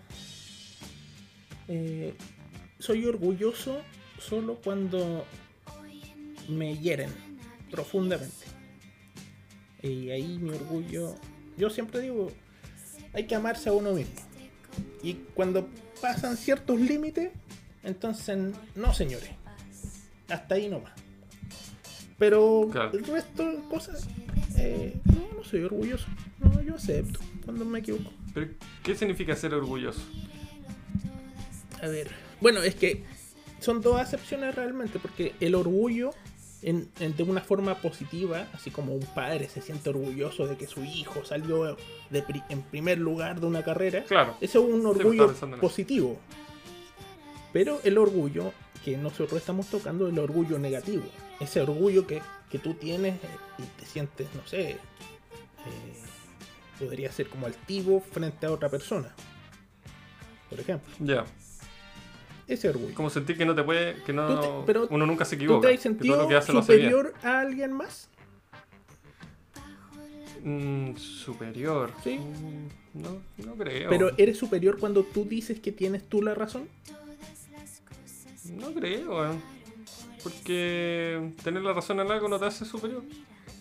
eh, soy orgulloso solo cuando me hieren profundamente. Y ahí mi orgullo, yo siempre digo, hay que amarse a uno mismo. Y cuando pasan ciertos límites, entonces no señores, hasta ahí nomás. Pero Claro. el resto de cosas, eh, no, no soy orgulloso. No, yo acepto cuando me equivoco. Pero, ¿Qué significa ser orgulloso? A ver. Bueno, es que son dos acepciones realmente, porque el orgullo, en, en- de una forma positiva, así como un padre se siente orgulloso de que su hijo salió de pri- en primer lugar de una carrera, Claro. eso es un orgullo positivo. Pero el orgullo que nosotros estamos tocando es el orgullo negativo. Ese orgullo que, que tú tienes y te sientes, no sé, podría ser como altivo frente a otra persona. Por ejemplo, Ya. ese orgullo. Como sentir que no te puede, que no, Tú te- pero uno nunca se ¿Tú equivoca. te has que sentido lo que hace lo hace bien. superior a alguien más? Mm, superior. Sí. Mm, No, no creo. Pero eres superior cuando tú dices que tienes tú la razón. No creo, eh. Porque tener la razón en algo no te hace superior.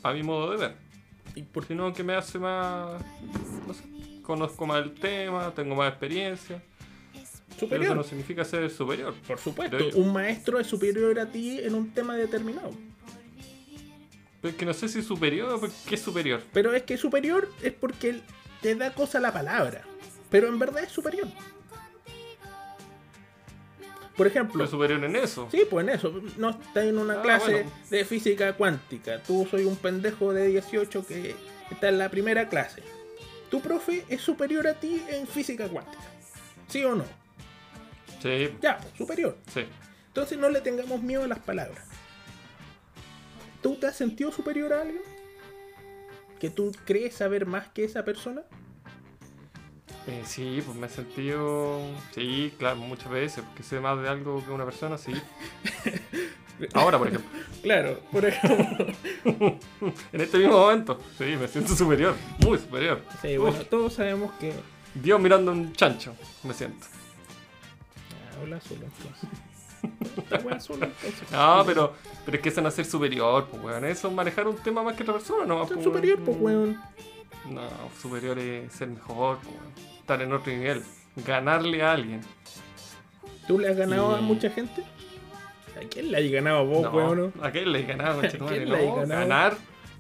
A mi modo de ver. ¿Y por qué Sino que me hace más. No sé. Conozco más el tema, tengo más experiencia. Pero superior? eso no significa ser superior. Por supuesto, un maestro es superior a ti en un tema determinado. Pero es que no sé si superior o qué es superior. Pero es que superior es porque él te da cosa la palabra. Pero en verdad es superior. Por ejemplo, Pero superior en eso. sí, pues en eso. No estás en una Ah, clase bueno. de física cuántica. Tú soy un pendejo de 18 que está en la primera clase. Tu profe es superior a ti en física cuántica. ¿Sí o no? Sí, Ya, pues, superior. sí. Entonces no le tengamos miedo a las palabras. ¿Tú te has sentido superior a alguien? ¿Que tú crees saber más que esa persona? Eh, sí, pues me he sentido. Sí, claro, muchas veces. Porque sé más de algo que una persona, sí. Ahora, por ejemplo. Claro, por ejemplo. En este mismo momento. Sí, me siento superior. Muy superior. Sí, Uf, bueno, todos sabemos que. Dios mirando un chancho. Me siento. Ah, habla solo entonces. Solo entonces. No, pero, pero es que eso no es ser superior, pues, weón. Eso es manejar un tema más que otra persona, ¿no? Ser pues, superior, pues, weón. No, superior es ser mejor. Estar en otro nivel. Ganarle a alguien. ¿Tú le has ganado a Y- mucha gente? ¿A quién le has ganado a vos, no, weón? ¿A le conchetumare? quién le has No, ganado? ganar.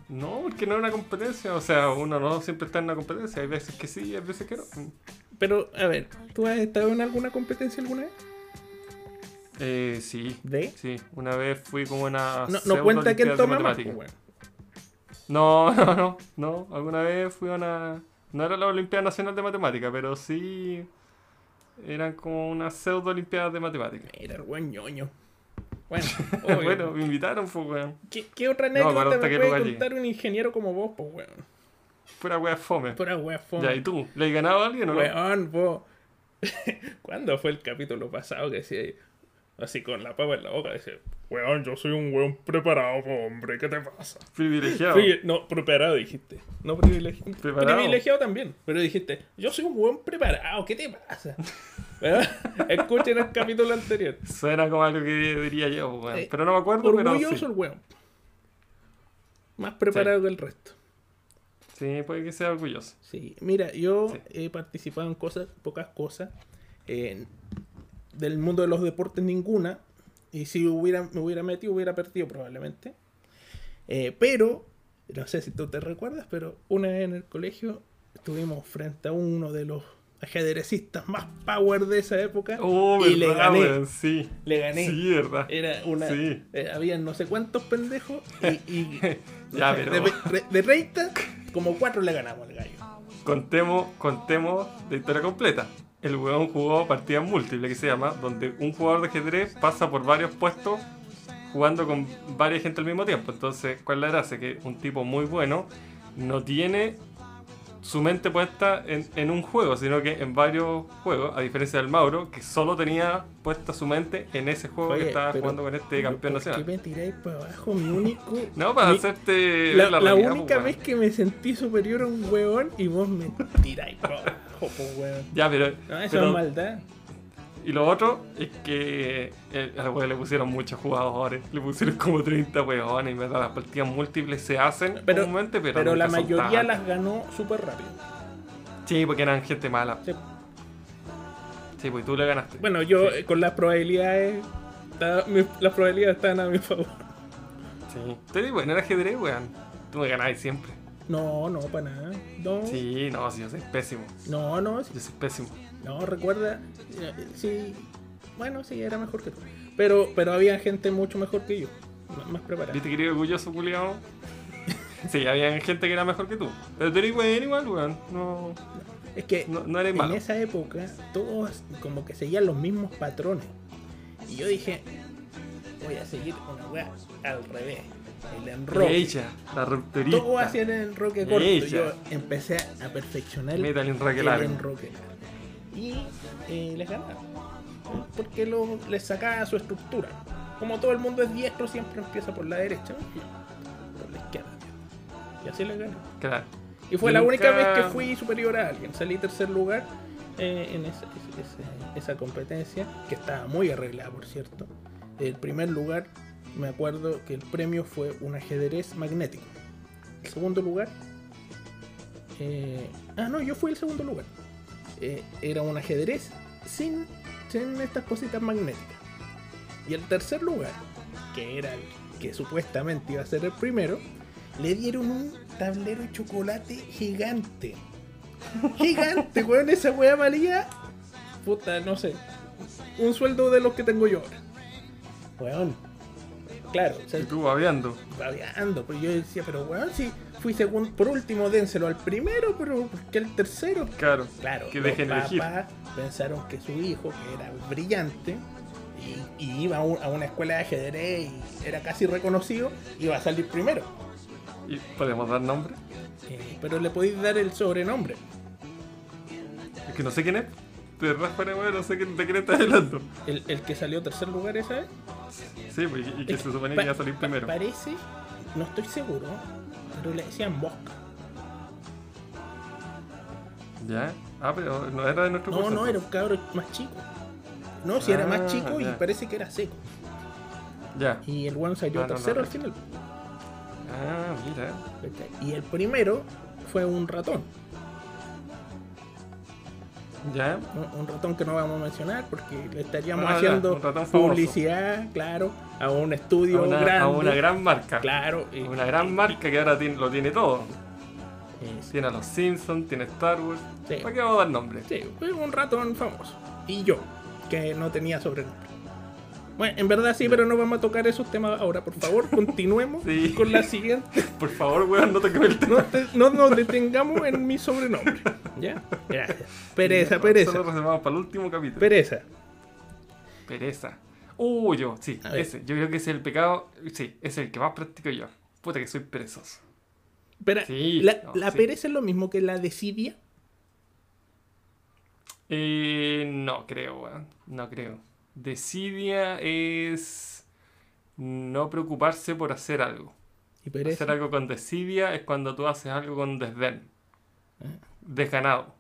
No, porque no es una competencia. O sea, uno no siempre está en una competencia. Hay veces que sí, hay veces que no. Pero, a ver, ¿tú has estado en alguna competencia alguna vez? Eh, sí. ¿De? Sí, una vez fui como una. No, no cuenta quién pseudo-olimpiada de toma más, matemáticas. No, no, no, no. Alguna vez fui a una. No era la Olimpiada Nacional de Matemáticas, pero sí. Eran como unas pseudo Olimpiadas de Matemáticas. Mira, el weón ñoño. Bueno, bueno, me invitaron, pues, weón. ¿Qué, qué otra No, anécdota hasta me puede contar un ingeniero como vos, pues, weón? Pura wea fome. Pura wea fome. Ya, ¿y tú? ¿Le has ganado a alguien o no? Weón, vos. ¿Cuándo fue el capítulo pasado que decía así con la papa en la boca? Dice, weón, yo soy un weón preparado, hombre, ¿qué te pasa? Privilegiado. Pri- no, preparado dijiste. No privilegiado. Preparado. Privilegiado también. Pero dijiste, yo soy un weón preparado, ¿qué te pasa? Weón, Escuchen el capítulo anterior. Suena como algo que diría yo, weón. Eh, pero no me acuerdo, pero Orgulloso sí. el weón. Más preparado que el resto. Sí, puede que sea orgulloso. Sí, mira, yo Sí. he participado en cosas, pocas cosas. eh, del mundo de los deportes ninguna. Y si hubiera, me hubiera metido, hubiera perdido probablemente. Eh, pero, no sé si tú te recuerdas, pero una vez en el colegio estuvimos frente a uno de los ajedrecistas más power de esa época. Oh, y le verdad, gané. weón, sí. Le gané. Sí, verdad. Era una. Sí. eh, habían no sé cuántos pendejos. Y. y- Ya, pero- de, de, de 30, como cuatro le ganamos al gallo. Contemos, contemos de historia completa. El weón jugó partidas múltiples, que se llama, donde un jugador de ajedrez pasa por varios puestos jugando con varias gente al mismo tiempo. Entonces, ¿cuál es la gracia? Que un tipo muy bueno no tiene su mente puesta en, en un juego, sino que en varios juegos, a diferencia del Mauro, que solo tenía puesta su mente en ese juego Oye, que estaba pero- jugando con este campeón ¿por nacional. ¿Qué me tiráis para abajo? Mi único. No, para mi- hacerte La, la realidad, única pues, vez que me sentí superior a un weón y vos me tiráis para abajo, pues weón. Ya, pero... No, eso pero- es maldad. Y lo otro es que eh, al weón le pusieron muchos jugadores. Le pusieron como 30 weones. Y me las partidas múltiples se hacen Pero- comúnmente, pero, Pero la mayoría las ganó súper rápido. Sí, porque eran gente mala. Sí. Sí, pues tú le ganaste. Bueno, yo Sí. eh, con las probabilidades. las probabilidades estaban a mi favor. Sí. Te digo, en el ajedrez, weón. Tú me ganabas siempre. No, no, para nada. No, Sí, no, sí, yo soy pésimo. no, no, Yo soy pésimo. No, recuerda. eh, Sí, bueno, sí, era mejor que tú. Pero, pero había gente mucho mejor que yo, más preparada. ¿Viste que orgulloso, culiao? sí, había gente que era mejor que tú. Pero tú eres bueno igual, weón. No, Es que no, no eres en malo. esa época todos como que seguían los mismos patrones. Y yo dije, voy a seguir una weá al revés. El enroque. Ella, la rupturista. Todos hacían el enroque corto. Ella. Yo empecé a perfeccionar el, Métale enroque el largo. enroque largo. Y eh, les ganaba. Porque lo, les sacaba su estructura. Como todo el mundo es diestro, siempre empieza por la derecha. ¿no? Por la izquierda. Y así les ganó. Claro. Y fue Yo la nunca- única vez que fui superior a alguien. Salí tercer lugar eh, en esa, esa- esa competencia, que estaba muy arreglada, por cierto. El primer lugar, me acuerdo que el premio fue un ajedrez magnético. El segundo lugar, eh, ah, no, yo fui el segundo lugar. Eh, era un ajedrez sin, sin estas cositas magnéticas. Y el tercer lugar, que era el que supuestamente iba a ser el primero, le dieron un tablero de chocolate gigante. Gigante, weón. Esa weá valía. Puta, no sé. Un sueldo de los que tengo yo ahora. Weón. Claro, o sea, Y tú babeando. babeando. Pues yo decía, pero weón, si fui segundo. Por último, dénselo al primero, pero ¿por qué al tercero? Claro. Claro, Que los dejen elegir. papás pensaron que su hijo, que era brillante, y, y iba a, un- a una escuela de ajedrez y era casi reconocido, iba a salir primero. ¿Y podemos dar nombre? Eh, pero le podéis dar el sobrenombre. Es que no sé quién es. De weón, no sé quién- de quién estás hablando. El, el que salió tercer lugar esa vez. Sí, pues, y que Es- se suponía que iba a salir primero. Parece, no estoy seguro, pero le decían Mosca. ¿Ya? Ah, pero no era de nuestro No, curso. no, era un cabro más chico. No, si era Ah, más chico y parece que era seco. Ya. Y el one salió Ah, no, no, tercero no. al final. Ah, mira. ¿cachai? Y el primero fue un ratón. Ya. Un, un ratón que no vamos a mencionar porque le estaríamos Ah, haciendo publicidad, claro, a un A estudio una, grande. a una gran marca. Claro. y- Una gran marca que ahora tiene- lo tiene todo. Tiene a los Simpsons, tiene Star Wars. Sí. ¿Para qué vamos a dar nombre? sí, fue un ratón famoso. Y yo, que no tenía sobrenombre. Bueno, en verdad sí, pero no vamos a tocar esos temas ahora. Por favor, continuemos Sí. con la siguiente. Por favor, weón, no te el tema. No, te- no nos detengamos en mi sobrenombre. ¿Ya? Gracias. Pereza, pereza. Solo reservamos para el último capítulo. Pereza. Pereza. Uh, yo, sí, ese. Yo creo que ese es el pecado. Sí, es el que más practico yo. Puta que soy perezoso. Pero, Sí, la, no, la sí. pereza es lo mismo que la desidia. Eh, no creo, weón. No creo. Desidia es no preocuparse por hacer algo. Y pereza. Hacer algo con desidia es cuando tú haces algo con desdén. Desganado.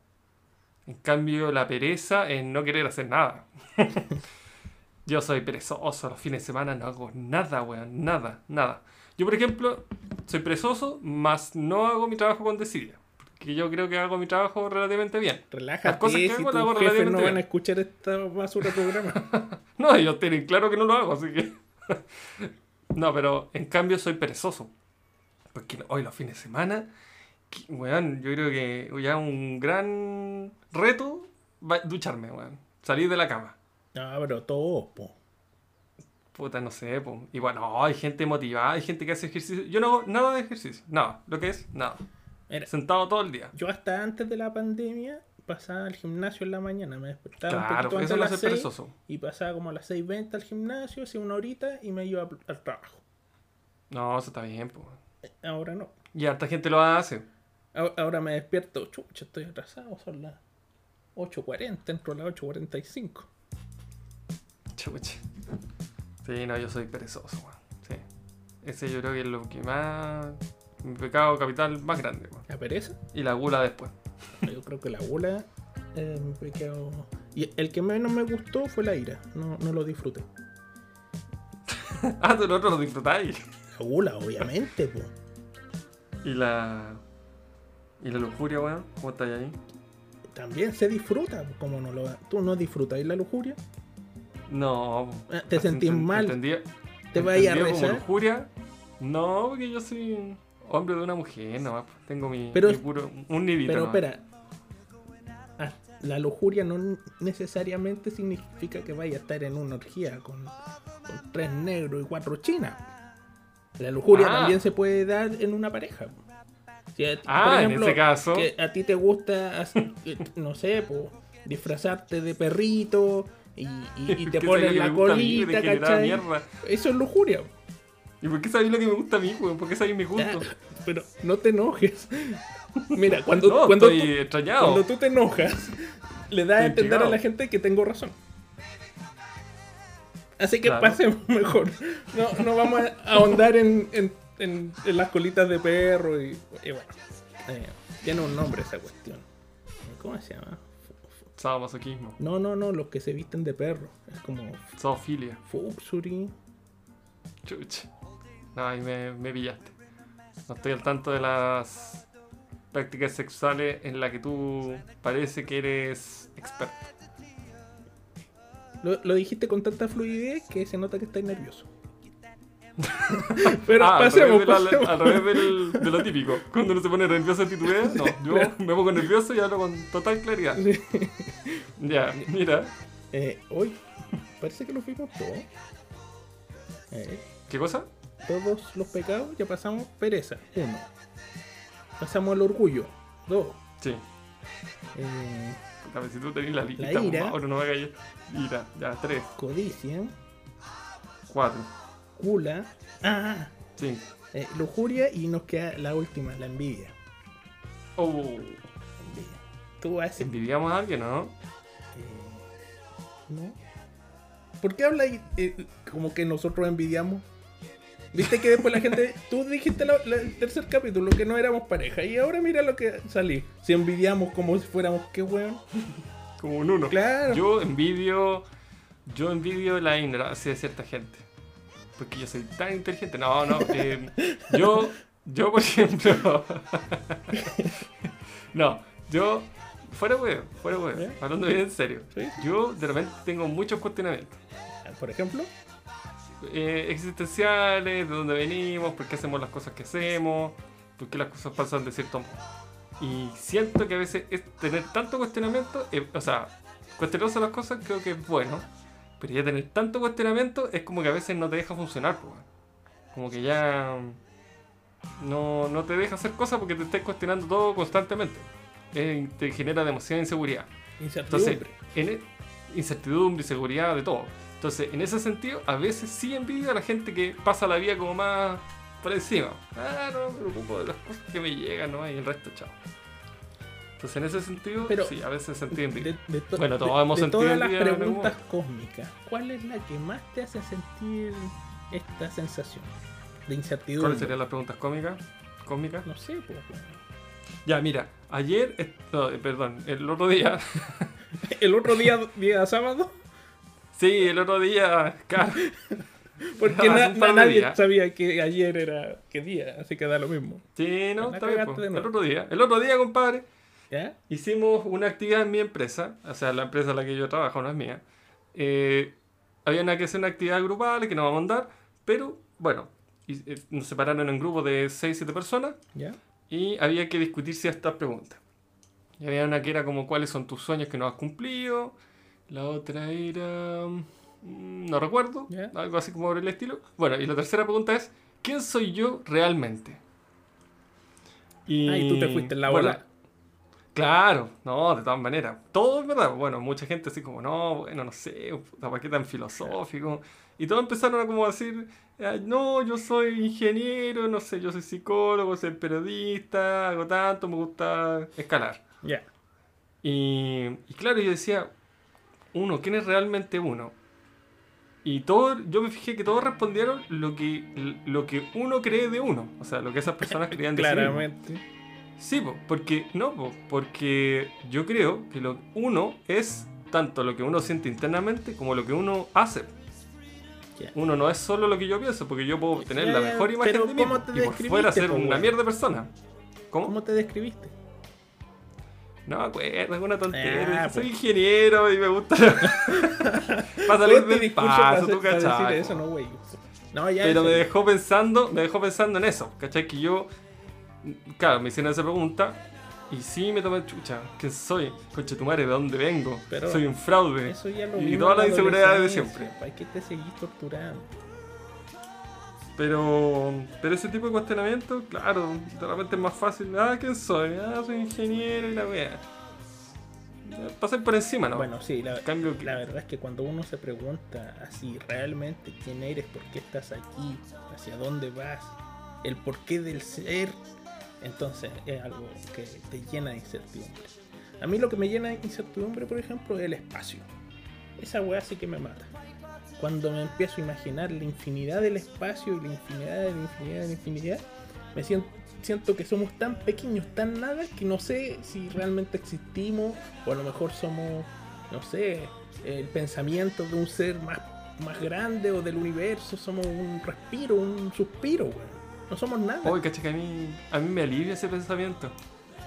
En cambio, la pereza es no querer hacer nada. Yo soy perezoso. Los fines de semana no hago nada, weón. Nada, nada. Yo, por ejemplo, soy perezoso, más no hago mi trabajo con desidia. Porque yo creo que hago mi trabajo relativamente bien. Relájate, Las cosas que si hago las tus hago jefes no relativamente van a escuchar esta basura de programa. No, ellos tienen claro que no lo hago, así que. no, pero en cambio soy perezoso. Porque hoy los fines de semana, que- weón, yo creo que ya un gran reto va ducharme, weón. Salir de la cama. no, pero todo, po. Puta, no sé, po. Y bueno, hay gente motivada, hay gente que hace ejercicio. Yo no hago nada de ejercicio. Nada. Lo que es, nada. Sentado todo el día. yo hasta antes de la pandemia pasaba al gimnasio en la mañana. Me despertaba un Claro, poquito antes eso de las 6 perezoso. y pasaba como a las 6.20 al gimnasio, hacía una horita y me iba al- trabajo. No, eso está bien, po. Ahora no. Y harta gente lo hace. Ahora- me despierto, chucha, estoy atrasado, son las 8.40, entro a las 8.45. Chucha. Sí, no, yo soy perezoso, weón. Sí. Ese yo creo que es lo que más. Mi pecado capital más grande, weón. ¿La pereza? Y la gula después. Yo creo que la gula es mi pecado Y el que menos me gustó fue la ira. No, no lo disfruté. ah, tú el otro lo disfrutáis. La gula, obviamente, po. Y la. ¿Y la lujuria, weón? ¿Cómo estáis ahí? También se disfruta, po, como no lo ¿Tú no disfrutáis la lujuria? No. Ah, ¿Te sentís Ent- mal? entendía- ¿Te vas a ir a rezar? lujuria? No, porque yo soy hombre de una mujer, nomás. pues, Tengo mi, Pero- mi puro. Un nidito. Pero espera. Ah, la lujuria no necesariamente significa que vaya a estar en una orgía con, con tres negros y cuatro chinas. La lujuria Ah. también se puede dar en una pareja. Si a ti- Ah, en ese caso. que a ti te gusta, no sé, po, disfrazarte de perrito y, y- y te ¿Qué pones la colita, ¿cachai? Eso es lujuria. ¿Y por qué sabéis lo que me gusta a mí, weón? ¿Por qué sabéis mis Ya, gustos? pero no te enojes. Mira, cuando, no, cuando, tú, cuando tú te enojas, le das a entender a la gente que tengo razón. Así que Claro. pasemos mejor. No, no vamos a ahondar en, en- en- en las colitas de perro y, y bueno. eh, tiene un nombre esa cuestión. ¿Cómo se llama? Sadomasoquismo. No, no, no, los que se visten de perro. Es como Zoofilia. Fuxuri. Chuch. No, ahí me, me pillaste. No estoy al tanto de las prácticas sexuales en las que tú parece que eres experto. Lo, lo dijiste con tanta fluidez que se nota que estás nervioso. Pero Ah, pasemos, al revés, de, la- pasemos. al revés del- de lo típico. Cuando uno se pone nervioso titubea. No, yo Claro. me pongo nervioso y hablo con total claridad. Sí. Ya, mira. Eh, hoy parece que lo fuimos todos. Eh, ¿Qué cosa? Todos los pecados ya pasamos pereza, uno. Pasamos al orgullo, dos. Sí. Eh, si tú tenés la ira. Mauro, no me hagas ira. Ya, tres, codicia, cuatro, gula, ah, cinco. eh, lujuria y nos queda la última, la envidia. Oh, envidia. Tú haces... envidiamos a alguien, ¿no? Eh, ¿No? ¿Por qué habla eh, como que nosotros envidiamos? Viste que después la gente. Tú dijiste la- la- el tercer capítulo que no éramos pareja. Y ahora mira lo que salí. Si envidiamos como si fuéramos. ¿Qué weón? Como un uno. Claro. Yo envidio. Yo envidio la ignorancia de cierta gente. Porque yo soy tan inteligente. No, no. eh, yo, yo, por ejemplo. no, yo. Fuera weón, fuera weón. Hablando bien en serio. Sí. Yo de repente tengo muchos cuestionamientos. Por ejemplo. Eh, existenciales, de dónde venimos, por qué hacemos las cosas que hacemos, por qué las cosas pasan de cierto modo. Y siento que a veces es tener tanto cuestionamiento, eh, o sea, cuestionarse las cosas creo que es bueno, pero ya tener tanto cuestionamiento es como que a veces no te deja funcionar, pues, como que ya no, no te deja hacer cosas porque te estás cuestionando todo constantemente. Eh, te genera demasiada inseguridad. Entonces, Incertidumbre. en e- incertidumbre, inseguridad, de todo. Entonces, en ese sentido, a veces sí envidio a la gente que pasa la vida como más por encima. Ah, no me preocupo de las cosas que me llegan, ¿no? Y el resto, chao. Entonces, en ese sentido, Pero- sí, a veces sentí envidia. De, de to- Bueno, todos de- hemos de sentido todas las envidia preguntas cósmicas, ¿cuál es la que más te hace sentir esta sensación de incertidumbre? ¿Cuáles serían las preguntas cómicas? ¿Cómicas? No sé, pues. Ya, mira, ayer, eh, no, eh, perdón, el otro día, El otro día, día sábado, sí, el otro día, claro, porque na- nadie sabía que ayer era qué día, así que da lo mismo. sí, no, está bien, el otro día, el otro día, compadre, ¿Ya? hicimos una actividad en mi empresa, o sea, la empresa en la que yo trabajo no es mía. Eh, había una que hacer una actividad grupal que nos vamos a mandar, pero bueno, y- eh, nos separaron en grupos de 6-7 personas ¿Ya? y había que discutir ciertas preguntas. Y había una que era como cuáles son tus sueños que no has cumplido, la otra era... mm, no recuerdo, algo así como por el estilo. Bueno, y la tercera pregunta es, ¿quién soy yo realmente? Y, Ah, y tú te fuiste en la bueno, bola. Claro, no, de todas maneras. Todo es verdad. Bueno, mucha gente así como, no, bueno, no sé, ¿para qué tan filosófico? Y todos empezaron a como decir, "Ay, no, yo soy ingeniero, no sé, yo soy psicólogo, soy periodista, hago tanto, me gusta escalar. Ya. Y, y claro, yo decía, uno, ¿quién es realmente uno? Y todo, yo me fijé que todos respondieron lo que, lo que uno cree de uno. O sea, lo que esas personas creían de sí mismos. Claramente. Sí, po, porque no, po, porque yo creo que lo uno es tanto lo que uno siente internamente como lo que uno hace. Uno no es solo lo que yo pienso, porque yo puedo tener la mejor imagen de mí ¿cómo te y por fuera ser una mierda de persona. ¿Cómo? ¿Cómo te describiste? No me acuerdo, es una tontería. Ah, soy pues. ingeniero y me gusta. Para salir del para tú cachai. eso, no, güey. No, ya. Pero me dejó pensando, me dejó pensando en eso, ¿cachai? Que yo, claro, me hicieron esa pregunta y sí me tomé chucha, ¿quién soy? Conche tu madre, ¿de dónde vengo? Pero soy un fraude. Eso ya lo y todas las la inseguridades de siempre. ¿Para qué te seguís torturando? Pero, pero ese tipo de cuestionamiento, claro, de repente es más fácil. Ah, ¿quién soy? Ah, soy ingeniero y la wea. Pasen por encima, ¿no? Bueno, sí, la, la verdad es que cuando uno se pregunta así realmente quién eres, por qué estás aquí, hacia dónde vas, el porqué del ser, entonces es algo que te llena de incertidumbre. A mí lo que me llena de incertidumbre, por ejemplo, es el espacio. Esa weá sí que me mata. Cuando me empiezo a imaginar la infinidad del espacio y la infinidad de la infinidad de la infinidad, me siento, siento que somos tan pequeños, tan nada, que no sé si realmente existimos o a lo mejor somos, no sé, el pensamiento de un ser más, más grande o del universo, somos un respiro, un suspiro, weón. No somos nada. Oye, caché que a mí, a mí me alivia ese pensamiento.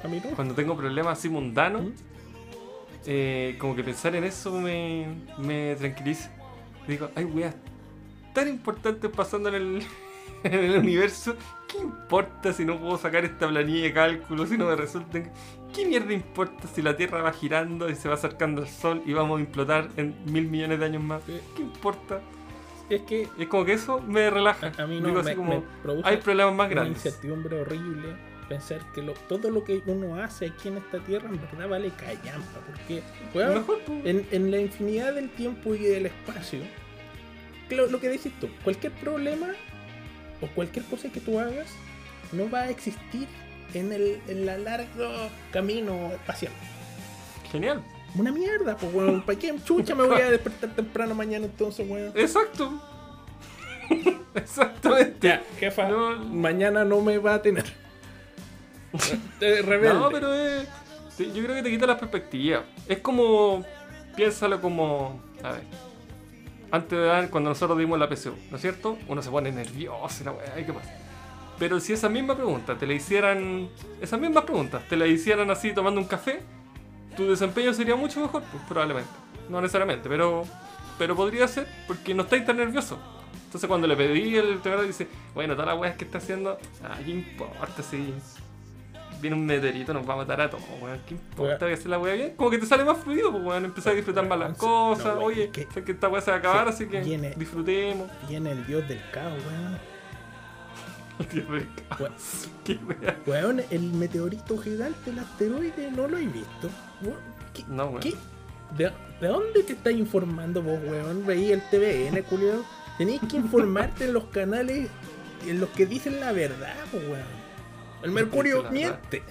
A mí no. Cuando tengo problemas así mundanos, ¿Mm? eh, como que pensar en eso me, me tranquiliza. Digo, hay weas tan importantes pasando en el, en el universo. ¿Qué importa si no puedo sacar esta planilla de cálculo? Si no me resulta. ¿Qué mierda importa si la Tierra va girando y se va acercando al Sol y vamos a implotar en mil millones de años más? ¿Qué importa? Es que Es como que eso me relaja. a, a mí no Digo me, así como, me produce hay problemas más una grandes. incertidumbre horrible pensar que lo- todo lo que uno hace aquí en esta tierra en verdad vale callampa. Porque, pues. en, en la infinidad del tiempo y del espacio, lo, lo que dices tú, cualquier problema o cualquier cosa que tú hagas no va a existir en el en la largo camino espacial. Genial. Una mierda, pues weón, ¿para qué chucha me voy a despertar temprano mañana entonces, weón? Exacto. Exactamente. Ya, jefa, No. mañana no me va a tener. Te rebelde. No, pero es. sí, Yo creo que te quita la perspectiva. Es como. Piénsalo como. A ver. Antes de dar, cuando nosotros dimos la PSU, ¿no es cierto? Uno se pone nervioso y la weá, ¿y ¿qué pasa? Pero si esa misma pregunta te la hicieran. Esas mismas preguntas te la hicieran así tomando un café, tu desempeño sería mucho mejor, pues probablemente. No necesariamente, pero. Pero podría ser, porque no estáis tan nervioso. Entonces cuando le pedí el teatro dice, bueno, todas las weas que está haciendo, ah, ¿qué importa si viene un meteorito nos va a matar a todos, weón? ¿Qué importa? Voy a hacer la wea bien. Como que te sale más fluido, pues weón, empezar a disfrutar más las cosas. Oye, que- sé que esta wea se va a acabar, así que disfrutemos. Viene el dios del caos, weón. Dios mío, Weón, qué. Weón, el meteorito gigante, el asteroide, no lo he visto. No, weón. qué? ¿De, de dónde te estás informando vos, weón? Veí el TVN, culiao. Tenéis que informarte en los canales en los que dicen la verdad, po, weón. El Mercurio miente.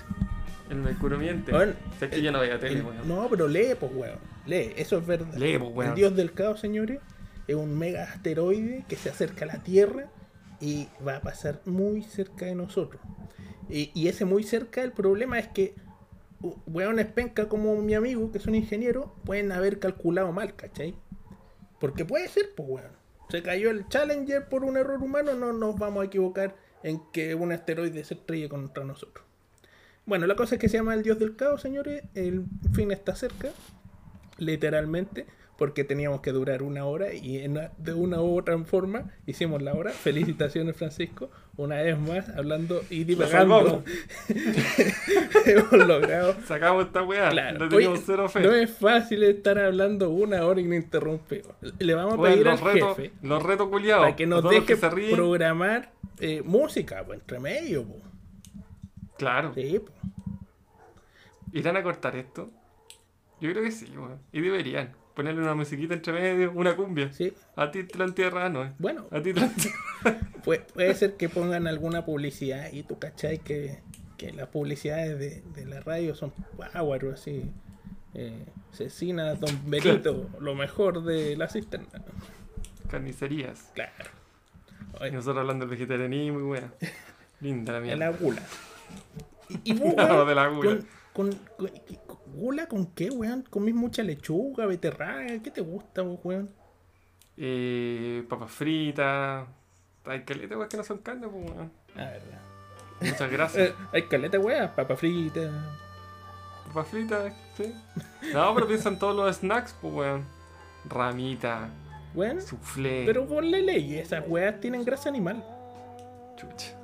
El Mercurio miente. Weón, O sea, es que yo no veía tele, el- weón. no, pero lee, pues, weón. Lee, eso es verdad. Lee, pues, weón. El dios del caos, señores, es un mega asteroide que se acerca a la Tierra y va a pasar muy cerca de nosotros. Y, y ese muy cerca, el problema es que weones penca como mi amigo, que son ingenieros, pueden haber calculado mal, ¿cachai? Porque puede ser, pues, weón. Se cayó el Challenger por un error humano, no nos vamos a equivocar en que un asteroide se estrelle contra nosotros. Bueno, la cosa es que se llama el dios del caos, señores. El fin está cerca, literalmente, porque teníamos que durar una hora y en una- de una u otra forma hicimos la hora. Felicitaciones, Francisco, una vez más hablando y divagando. Hemos logrado. Sacamos esta weá. Claro. No Oye, teníamos cero fe. no es fácil estar hablando una hora ininterrumpido. Le vamos a pedir al los retos, jefe los retos culiados. para que nos deje programar eh, música, pues, entre medio. po. Claro. Sí. ¿Irán a cortar esto? Yo creo que sí, weón. Y deberían. Ponerle una musiquita entre medio, una cumbia. sí. A ti te entierran, ¿no? Bueno, A ti te entierran. Puede, ser que pongan alguna publicidad y tú cachai que, que las publicidades de, de la radio son power o así. Eh, Cecina, Don Benito, lo mejor de la cisterna. Carnicerías. Claro. Y nosotros hablando del vegetarianismo y weá. Linda la en mierda. la gula. Y, y vos, No, weón, de la gula. con, con- con- ¿Gula con qué, weón? ¿Comís mucha lechuga, beterraga? ¿Qué te gusta, vos, weón? Eh, papas fritas. Hay caleta, weón, que no son carne, pues, weón. La verdad. Muchas gracias. Eh, hay caleta, weón. Papa frita. papas fritas, sí. No, pero piensan todos los snacks, pues, weón. Ramita, Weón. soufflé. Pero ponle ley, esas weas tienen grasa animal. Chucha.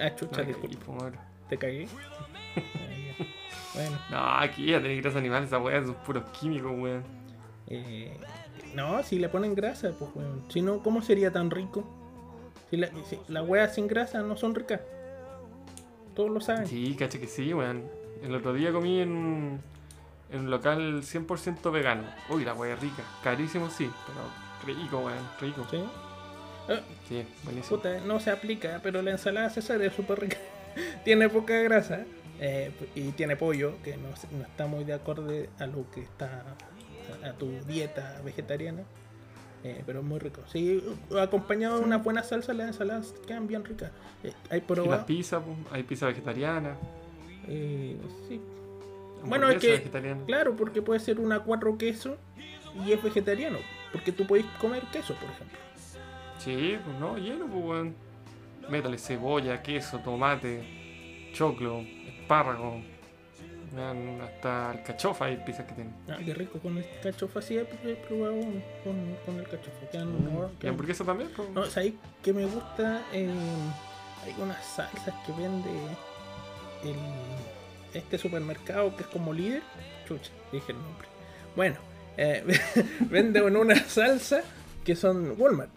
Ah, chucha, No, disculpa. weón. Te cagué. Bueno, No, aquí ya tenéis grasa animal, esa weá son puros químicos, weón. eh, no, si le ponen grasa, pues weón. Si no, ¿cómo sería tan rico? Si, la, si las weas sin grasa no son ricas. Todos lo saben. Sí, caché que sí, weón. El otro día comí en un, en un local 100% vegano. Uy, la weá es rica. Carísimo, sí, pero rico, weón. Rico. ¿Sí? Ah, Sí, buenísimo. puta, no se aplica, pero la ensalada César es súper rica. tiene poca grasa eh, y tiene pollo, que no, no está muy de acorde a lo que está a, a tu dieta vegetariana. eh, pero es muy rico. Sí, acompañado de una buena salsa, las ensaladas quedan bien ricas. Eh, hay las probado. pizzas, po, hay pizza vegetariana. eh, sí, Bueno, es que- vegetariana. claro, porque puede ser una cuatro queso y es vegetariano. Porque tú puedes comer queso, por ejemplo. Sí, pues no, lleno, pues, weón. Métale cebolla, queso, tomate, choclo, espárrago. Weón, hasta alcachofa hay pizzas que tienen. Ah, qué rico con el cachofa. Sí, he probado con, con el cachofa. Quedan, Mm. ¿Y quedan- hamburguesa también? pues? No, ¿sabéis que me gusta? Eh, hay unas salsas que vende el, este supermercado que es como líder. Chucha, dije el nombre. Bueno, eh, vende en una salsa que son Walmart.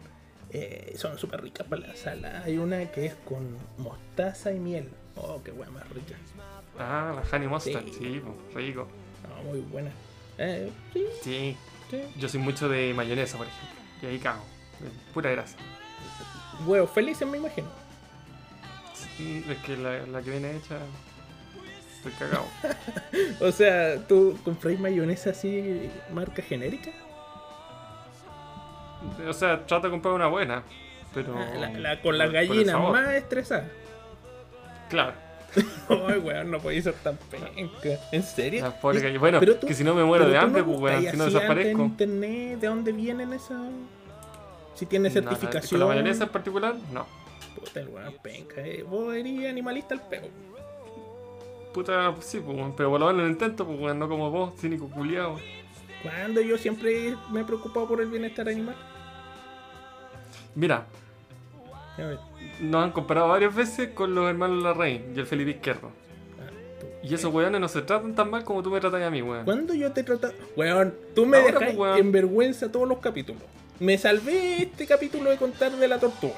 Eh, son súper ricas para la sala. Hay una que es con mostaza y miel. Oh, qué hueá más rica. Ah, la honey mustard, Sí. sí, rico. No, muy buena. Eh, sí, Sí, sí. yo soy mucho de mayonesa, por ejemplo. Y ahí cago. Pura grasa. Huevos felices, me imagino. Es que la, la que viene hecha. Estoy cagado. O sea, ¿tú compráis mayonesa así, marca genérica? o sea, trato de comprar una buena. Pero. Ah, la- la- con las gallinas más estresadas. Claro. Ay, weón, no podéis ser tan penca. ¿En serio? Gallinas. Bueno, tú- que si no me muero de hambre, no pues weón, si no desaparezco. en internet de dónde vienen esas. Si tiene certificación. La mayonesa en particular, no. Puta, el weón penca. eh. Vos eres animalista al pego. Puta, pues sí, pues, weón, pero por lo menos lo intento, pues weón, no como vos, cínico culiado. Cuando yo siempre me he preocupado por el bienestar animal. Mira, nos han comparado varias veces con los hermanos Larraín y el Felipe Izquierdo. ah. Y esos weones no se tratan tan mal como tú me tratas a mí, weón. ¿Cuándo yo te he tratado? Weón, tú me Ahora, dejas pues, weón. en vergüenza todos los capítulos. Me salvé este capítulo de contar de la tortuga.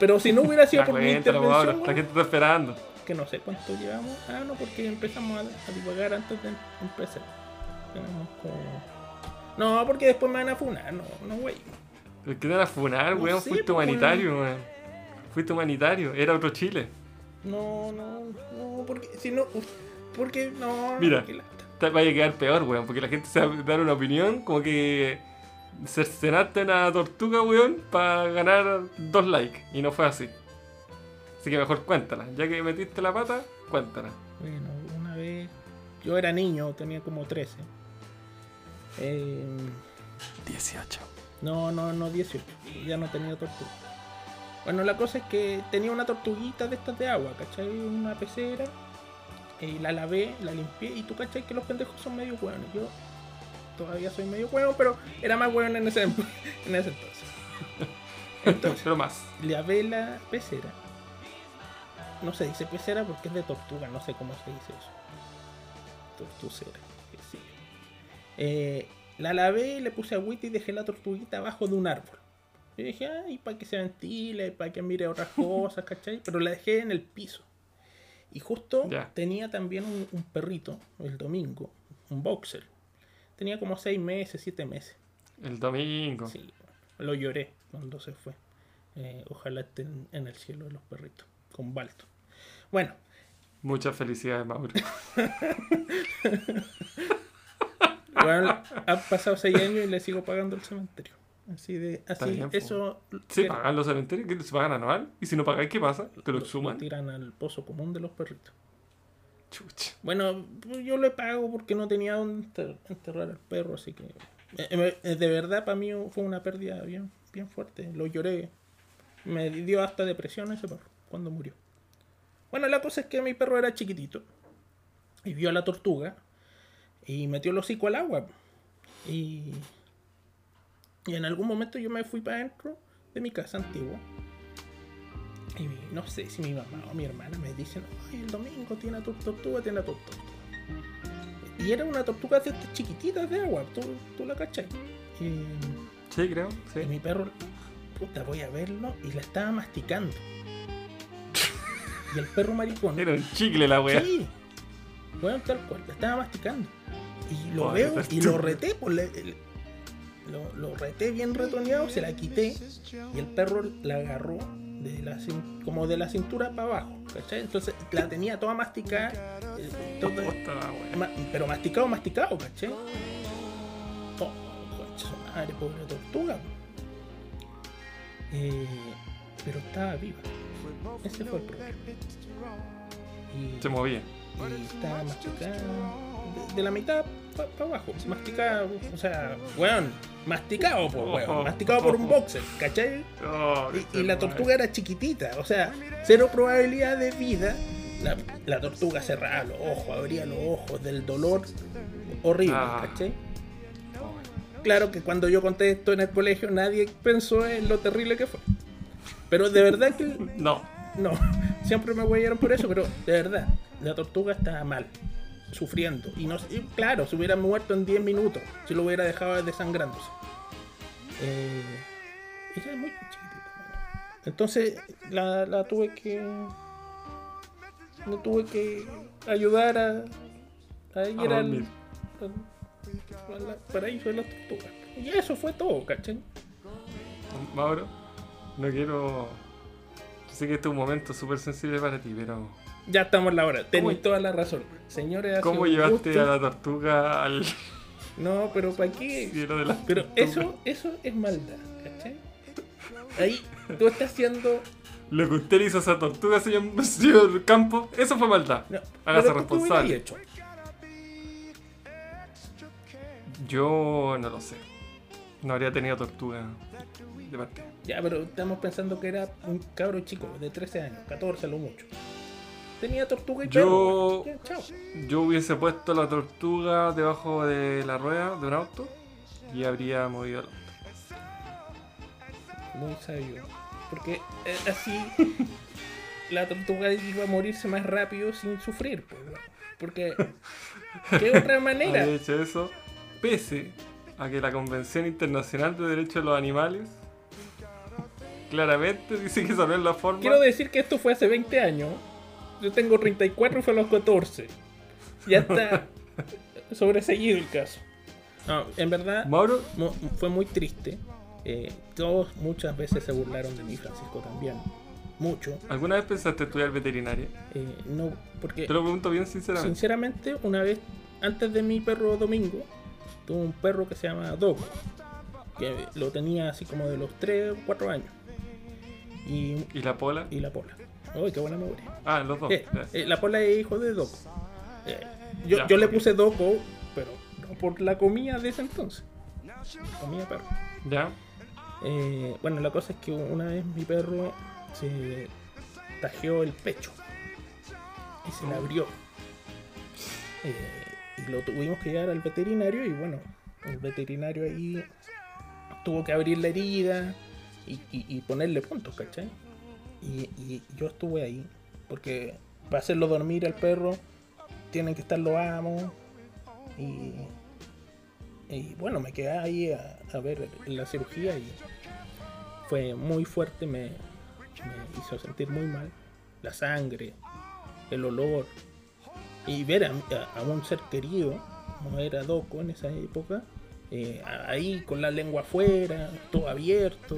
Pero si no hubiera sido por mi cuéntalo, intervención, ahora, la weón, gente está esperando. que no sé cuánto llevamos. Ah, no, porque empezamos a, a divagar antes de empezar. Tenemos como... No, porque después me van a funar, no, no, güey. El que te van a funar, No weón, sé, fuiste humanitario, weón. Fuiste humanitario, era otro Chile. No, no, no, porque si no. Porque no. Mira. Te vaya a quedar peor, weón, porque la gente se va a dar una opinión como que cercenaste una tortuga, weón, para ganar dos likes. Y no fue así. Así que mejor cuéntala. Ya que metiste la pata, cuéntala. Bueno, una vez. Yo era niño, tenía como 13. Eh, 18. No, no, no, 18. Ya no tenía tortuga. Bueno, la cosa es que tenía una tortuguita de estas de agua, ¿cachai? Una pecera. Y la lavé, la limpié. Y tú, ¿cachai? Que los pendejos son medio hueones. Yo todavía soy medio hueón, pero era más hueón en ese, en ese entonces. Entonces, Pero más. lavé la pecera. No se dice pecera porque es de tortuga, no sé cómo se dice eso. Tortucera, que sí. Eh, la lavé, le puse agüita y dejé la tortuguita abajo de un árbol. Y dije, ay, para que se ventile, para que mire otras cosas, ¿cachai? Pero la dejé en el piso. Y justo tenía también un, un perrito, el domingo, un boxer. Tenía como seis meses, siete meses. El domingo. Sí, lo lloré cuando se fue. Eh, ojalá estén en el cielo de los perritos, con Balto. Bueno, Muchas felicidades, Mauro. bueno, han pasado seis años y le sigo pagando el cementerio. Así de, así, bien, eso Sí, que- pagan los cementerios, que se pagan anual. Y si no pagáis, ¿qué pasa? Te lo lo suman. tiran al pozo común de los perritos. Chucha. Bueno, pues yo le pago porque no tenía dónde enter- enterrar al perro, así que... eh, eh, De verdad, para mí fue una pérdida bien, bien fuerte. Lo lloré. Me dio hasta depresión ese perro cuando murió. Bueno, la cosa es que mi perro era chiquitito. Y vio a la tortuga. Y metió el hocico al agua. Y... Y en algún momento yo me fui para adentro de mi casa antigua. Y no sé si mi mamá o mi hermana me dicen, ay, el domingo tiene a tu tortuga, tiene a tu tortuga. Y era una tortuga de estas chiquititas de agua, tú, tú la cachai. Y, Sí, creo. y Sí. mi perro, puta, voy a verlo, y la estaba masticando. Y el perro maricón, Era un chicle la wea. sí, bueno, tal cual, la estaba masticando. Y lo veo y lo reté, pues, le- le- lo, lo reté bien retoneado, se la quité y el perro la agarró de la, como de la cintura para abajo, ¿cachai? Entonces la tenía toda masticada, eh, todo- ma- pero masticado, masticado, ¿cachai? Oh, concha madre, pobre tortuga. Eh, pero estaba viva. Ese fue el problema. Y, Se movía. Y estaba masticada de, de la mitad para abajo. Masticada, o sea, weón, masticado, por weón. Masticado por un boxer, ¿cachai? Oh, Y, y la tortuga era chiquitita, o sea, cero probabilidad de vida. La, la tortuga cerraba los ojos, abría los ojos del dolor horrible, Ah. ¿cachai? Claro que cuando yo conté esto en el colegio nadie pensó en lo terrible que fue. Pero de verdad que No. No, siempre me huellaron por eso, pero de verdad, la tortuga estaba mal, sufriendo. Y, no, y claro, se hubiera muerto en 10 minutos si lo hubiera dejado desangrándose. Eh, ella es muy chiquitita. Entonces la, la tuve que. No tuve que ayudar a, a ir A al, dormir. al- al paraíso de las tortugas. Y eso fue todo, ¿cachai? Mauro, no quiero. Sé que este es un momento súper sensible para ti, pero. Ya estamos en la hora. Tenéis ¿Cómo- toda la razón. Señores, ¿Cómo llevaste gusto. a la tortuga al No, pero ¿para qué? de Pero eso, eso es maldad, ¿cachai? Ahí tú estás haciendo. Lo que usted hizo a esa tortuga, señor, señor Campo, eso fue maldad. No, Hágase pero tú, ¿qué hubieras responsable. hecho? Yo no lo sé. No habría tenido tortuga de parte. Ya, pero estamos pensando que era un cabro chico de 13 años, 14 a lo mucho. Tenía tortuga y Yo- perro. Chao. Yo hubiese puesto la tortuga debajo de la rueda de un auto y habría movido el auto. Muy sabio. Porque eh, así la tortuga iba a morirse más rápido sin sufrir. pues. Porque, ¿qué otra manera? Habría hecho eso pese a que la Convención Internacional de Derechos de los Animales claramente dice que no es la forma. Quiero decir que esto fue hace 20 años. Yo tengo 34 y fue a los 14. Ya está sobreseguido el caso. No, en verdad Mauro, fue muy triste. Eh, todos muchas veces se burlaron de mí, Francisco también. Mucho. ¿alguna vez pensaste estudiar veterinaria? Eh, no, porque Te lo pregunto bien sinceramente. sinceramente, una vez antes de mi perro Domingo, tuve un perro que se llama Doc. Que lo tenía así como de los 3 o 4 años. Y, ¿Y la pola? y la pola. Uy, qué buena memoria. Ah, los dos. Eh, eh, la pola es hijo de Doco. Eh, yo yo le puse Doco, pero no por la comida de ese entonces. Comida perro. ¿Ya? Bueno, la cosa es que una vez mi perro se tajeó el pecho y se le abrió. Eh, y lo tuvimos que llevar al veterinario y bueno, el veterinario ahí tuvo que abrir la herida y, y- ponerle puntos, ¿cachai? Y, yo estuve ahí porque para hacerlo dormir al perro tienen que estar los amos y, bueno, me quedé ahí a, a ver la cirugía y fue muy fuerte, me, hizo sentir muy mal. La sangre, el olor y ver a, a- a un ser querido, como era Doco en esa época, eh, ahí con la lengua afuera, todo abierto.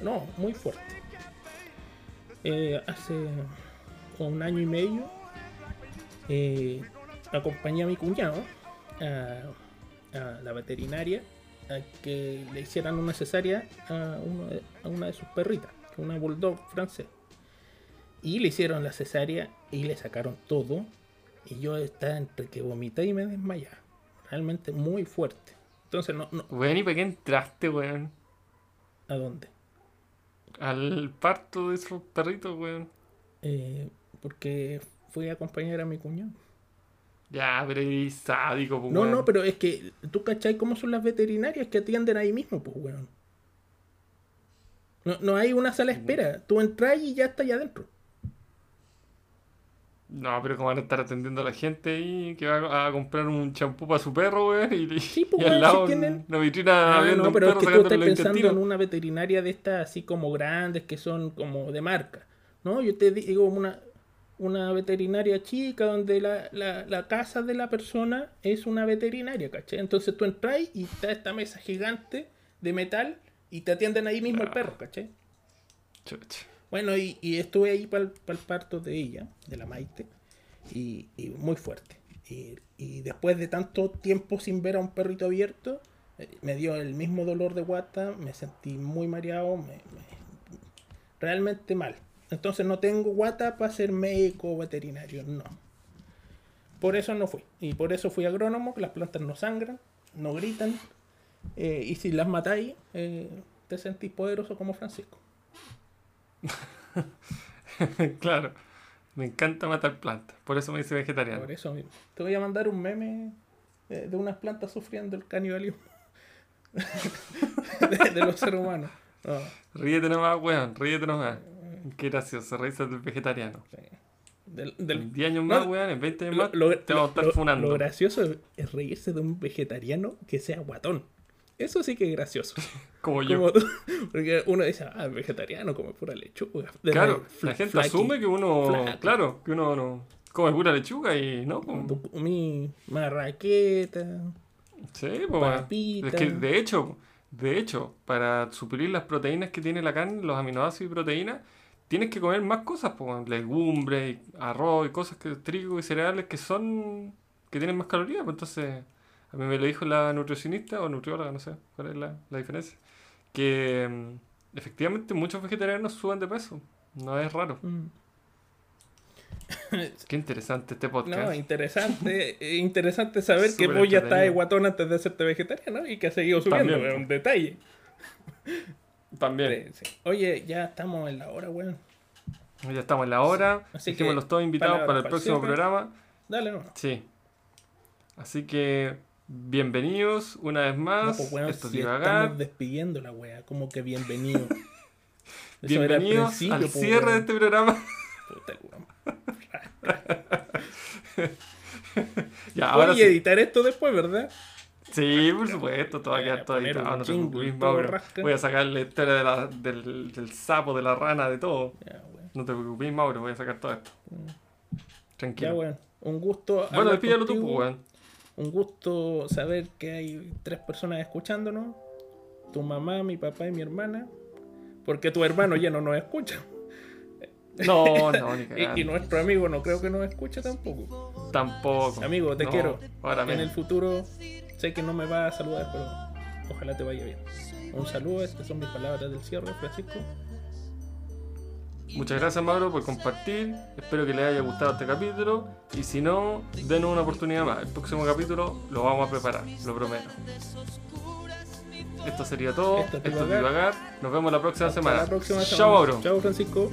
No, muy fuerte. Eh, hace un año y medio eh, acompañé a mi cuñado a, a la veterinaria a que le hicieran una cesárea a, uno de- a una de sus perritas, que es una bulldog francés. Y le hicieron la cesárea y le sacaron todo Y yo estaba entre que vomité y me desmayaba. Realmente muy fuerte. Entonces no, no. Weón, ¿y para qué entraste, weón? ¿A dónde? Al parto de esos perritos, weón. Eh, porque fui a acompañar a mi cuñado. Ya, pero es sádico, pues, No, weón. no, pero es que tú cachai cómo son las veterinarias que atienden ahí mismo, pues, weón. No, no hay una sala de espera. Tú entras y ya estás allá adentro. No, pero ¿cómo van a estar atendiendo a la gente ahí que va a, comprar un champú para su perro, weón? Y, Sí, pues, y al lado si tienen- una vitrina Ah, viendo no, un pero es perro que tú estás pensando en una veterinaria de estas así como grandes que son como de marca. No, yo te digo una, una veterinaria chica donde la, la, la casa de la persona es una veterinaria, ¿cachai? Entonces tú entras y está esta mesa gigante de metal y te atienden ahí mismo el perro, ¿cachai? Chucha. Bueno, y, estuve ahí para el parto de ella, de la Maite, y, muy fuerte. Y, después de tanto tiempo sin ver a un perrito abierto, eh, me dio el mismo dolor de guata, me sentí muy mareado, me- realmente mal. Entonces no tengo guata para ser médico o veterinario, no. Por eso no fui. Y por eso fui agrónomo, que las plantas no sangran, no gritan, eh, y si las matáis, eh, te sentís poderoso como Francisco. claro. Me encanta matar plantas. Por eso me hice vegetariano. Por eso mismo. Te voy a mandar un meme eh, de unas plantas sufriendo el canibalismo de, de los seres humanos. No, Ríete nomás, weón. Ríete nomás. Qué gracioso. Reírse del vegetariano. sí. Del, del- En 10 años No, más, weón. En 20 años lo, más. lo- te vamos a estar lo- funando. lo gracioso es reírse de un vegetariano que sea guatón. Eso sí que es gracioso. Como yo. Como tú- porque uno dice, ah, vegetariano come pura lechuga. De- Claro, fla- la gente flaqui. asume que uno, claro, que uno no come pura lechuga y no, pues, Tú comí marraqueta. sí, pues, papita. es que de hecho, de hecho, para suplir las proteínas que tiene la carne, los aminoácidos y proteínas, tienes que comer más cosas, pues, legumbres, arroz y cosas que trigo y cereales que son, que tienen más calorías, pues entonces, a mí me lo dijo la nutricionista o nutrióloga, no sé cuál es la, la diferencia, que mm, efectivamente muchos vegetarianos suben de peso, no es raro. Mm. Qué interesante este podcast. No, interesante, eh, interesante saber que vos ya estás guatón antes de hacerte vegetariano y que has seguido subiendo, es un detalle. También. Sí, sí. Oye, ya estamos en la hora, weón. Ya estamos en la hora. Así Dijimos que, los todos invitados para el próximo programa. Dale, no. Sí. Así que bienvenidos una vez No, más. pues, weón, Esto es si estamos despidiendo la wea, como que bienvenido. Al Bienvenidos al po, cierre de este programa. Puta, ya, ahora sí. editar esto después, ¿verdad? Sí, por supuesto, todo va a Voy a quedar todo editado. No te Mauro. Voy a sacar la historia de la- del, del sapo, de la rana, de todo. Ya. No te preocupes, Mauro, voy a sacar todo esto. Ya, Tranquilo. weón. Un gusto. bueno, hablar despídelo tú, pues, weón. Un gusto saber que hay tres personas escuchándonos. Tu mamá, mi papá y mi hermana. Porque tu hermano ya no nos escucha. No, no, ni Y, y nuestro amigo no creo que nos escuche tampoco. Tampoco. Amigo, te No, quiero. Ahora En el futuro sé que no me va a saludar, pero ojalá te vaya bien. Un saludo, estas son mis palabras del cierre, Francisco. Muchas gracias Mauro por compartir. Espero que les haya gustado este capítulo. Y si no, denos una oportunidad más. El próximo capítulo lo vamos a preparar, lo prometo. Esto sería todo. Esto es Divagar. Nos vemos la próxima Hasta semana. la próxima Chao. Mauro. Chao, Francisco.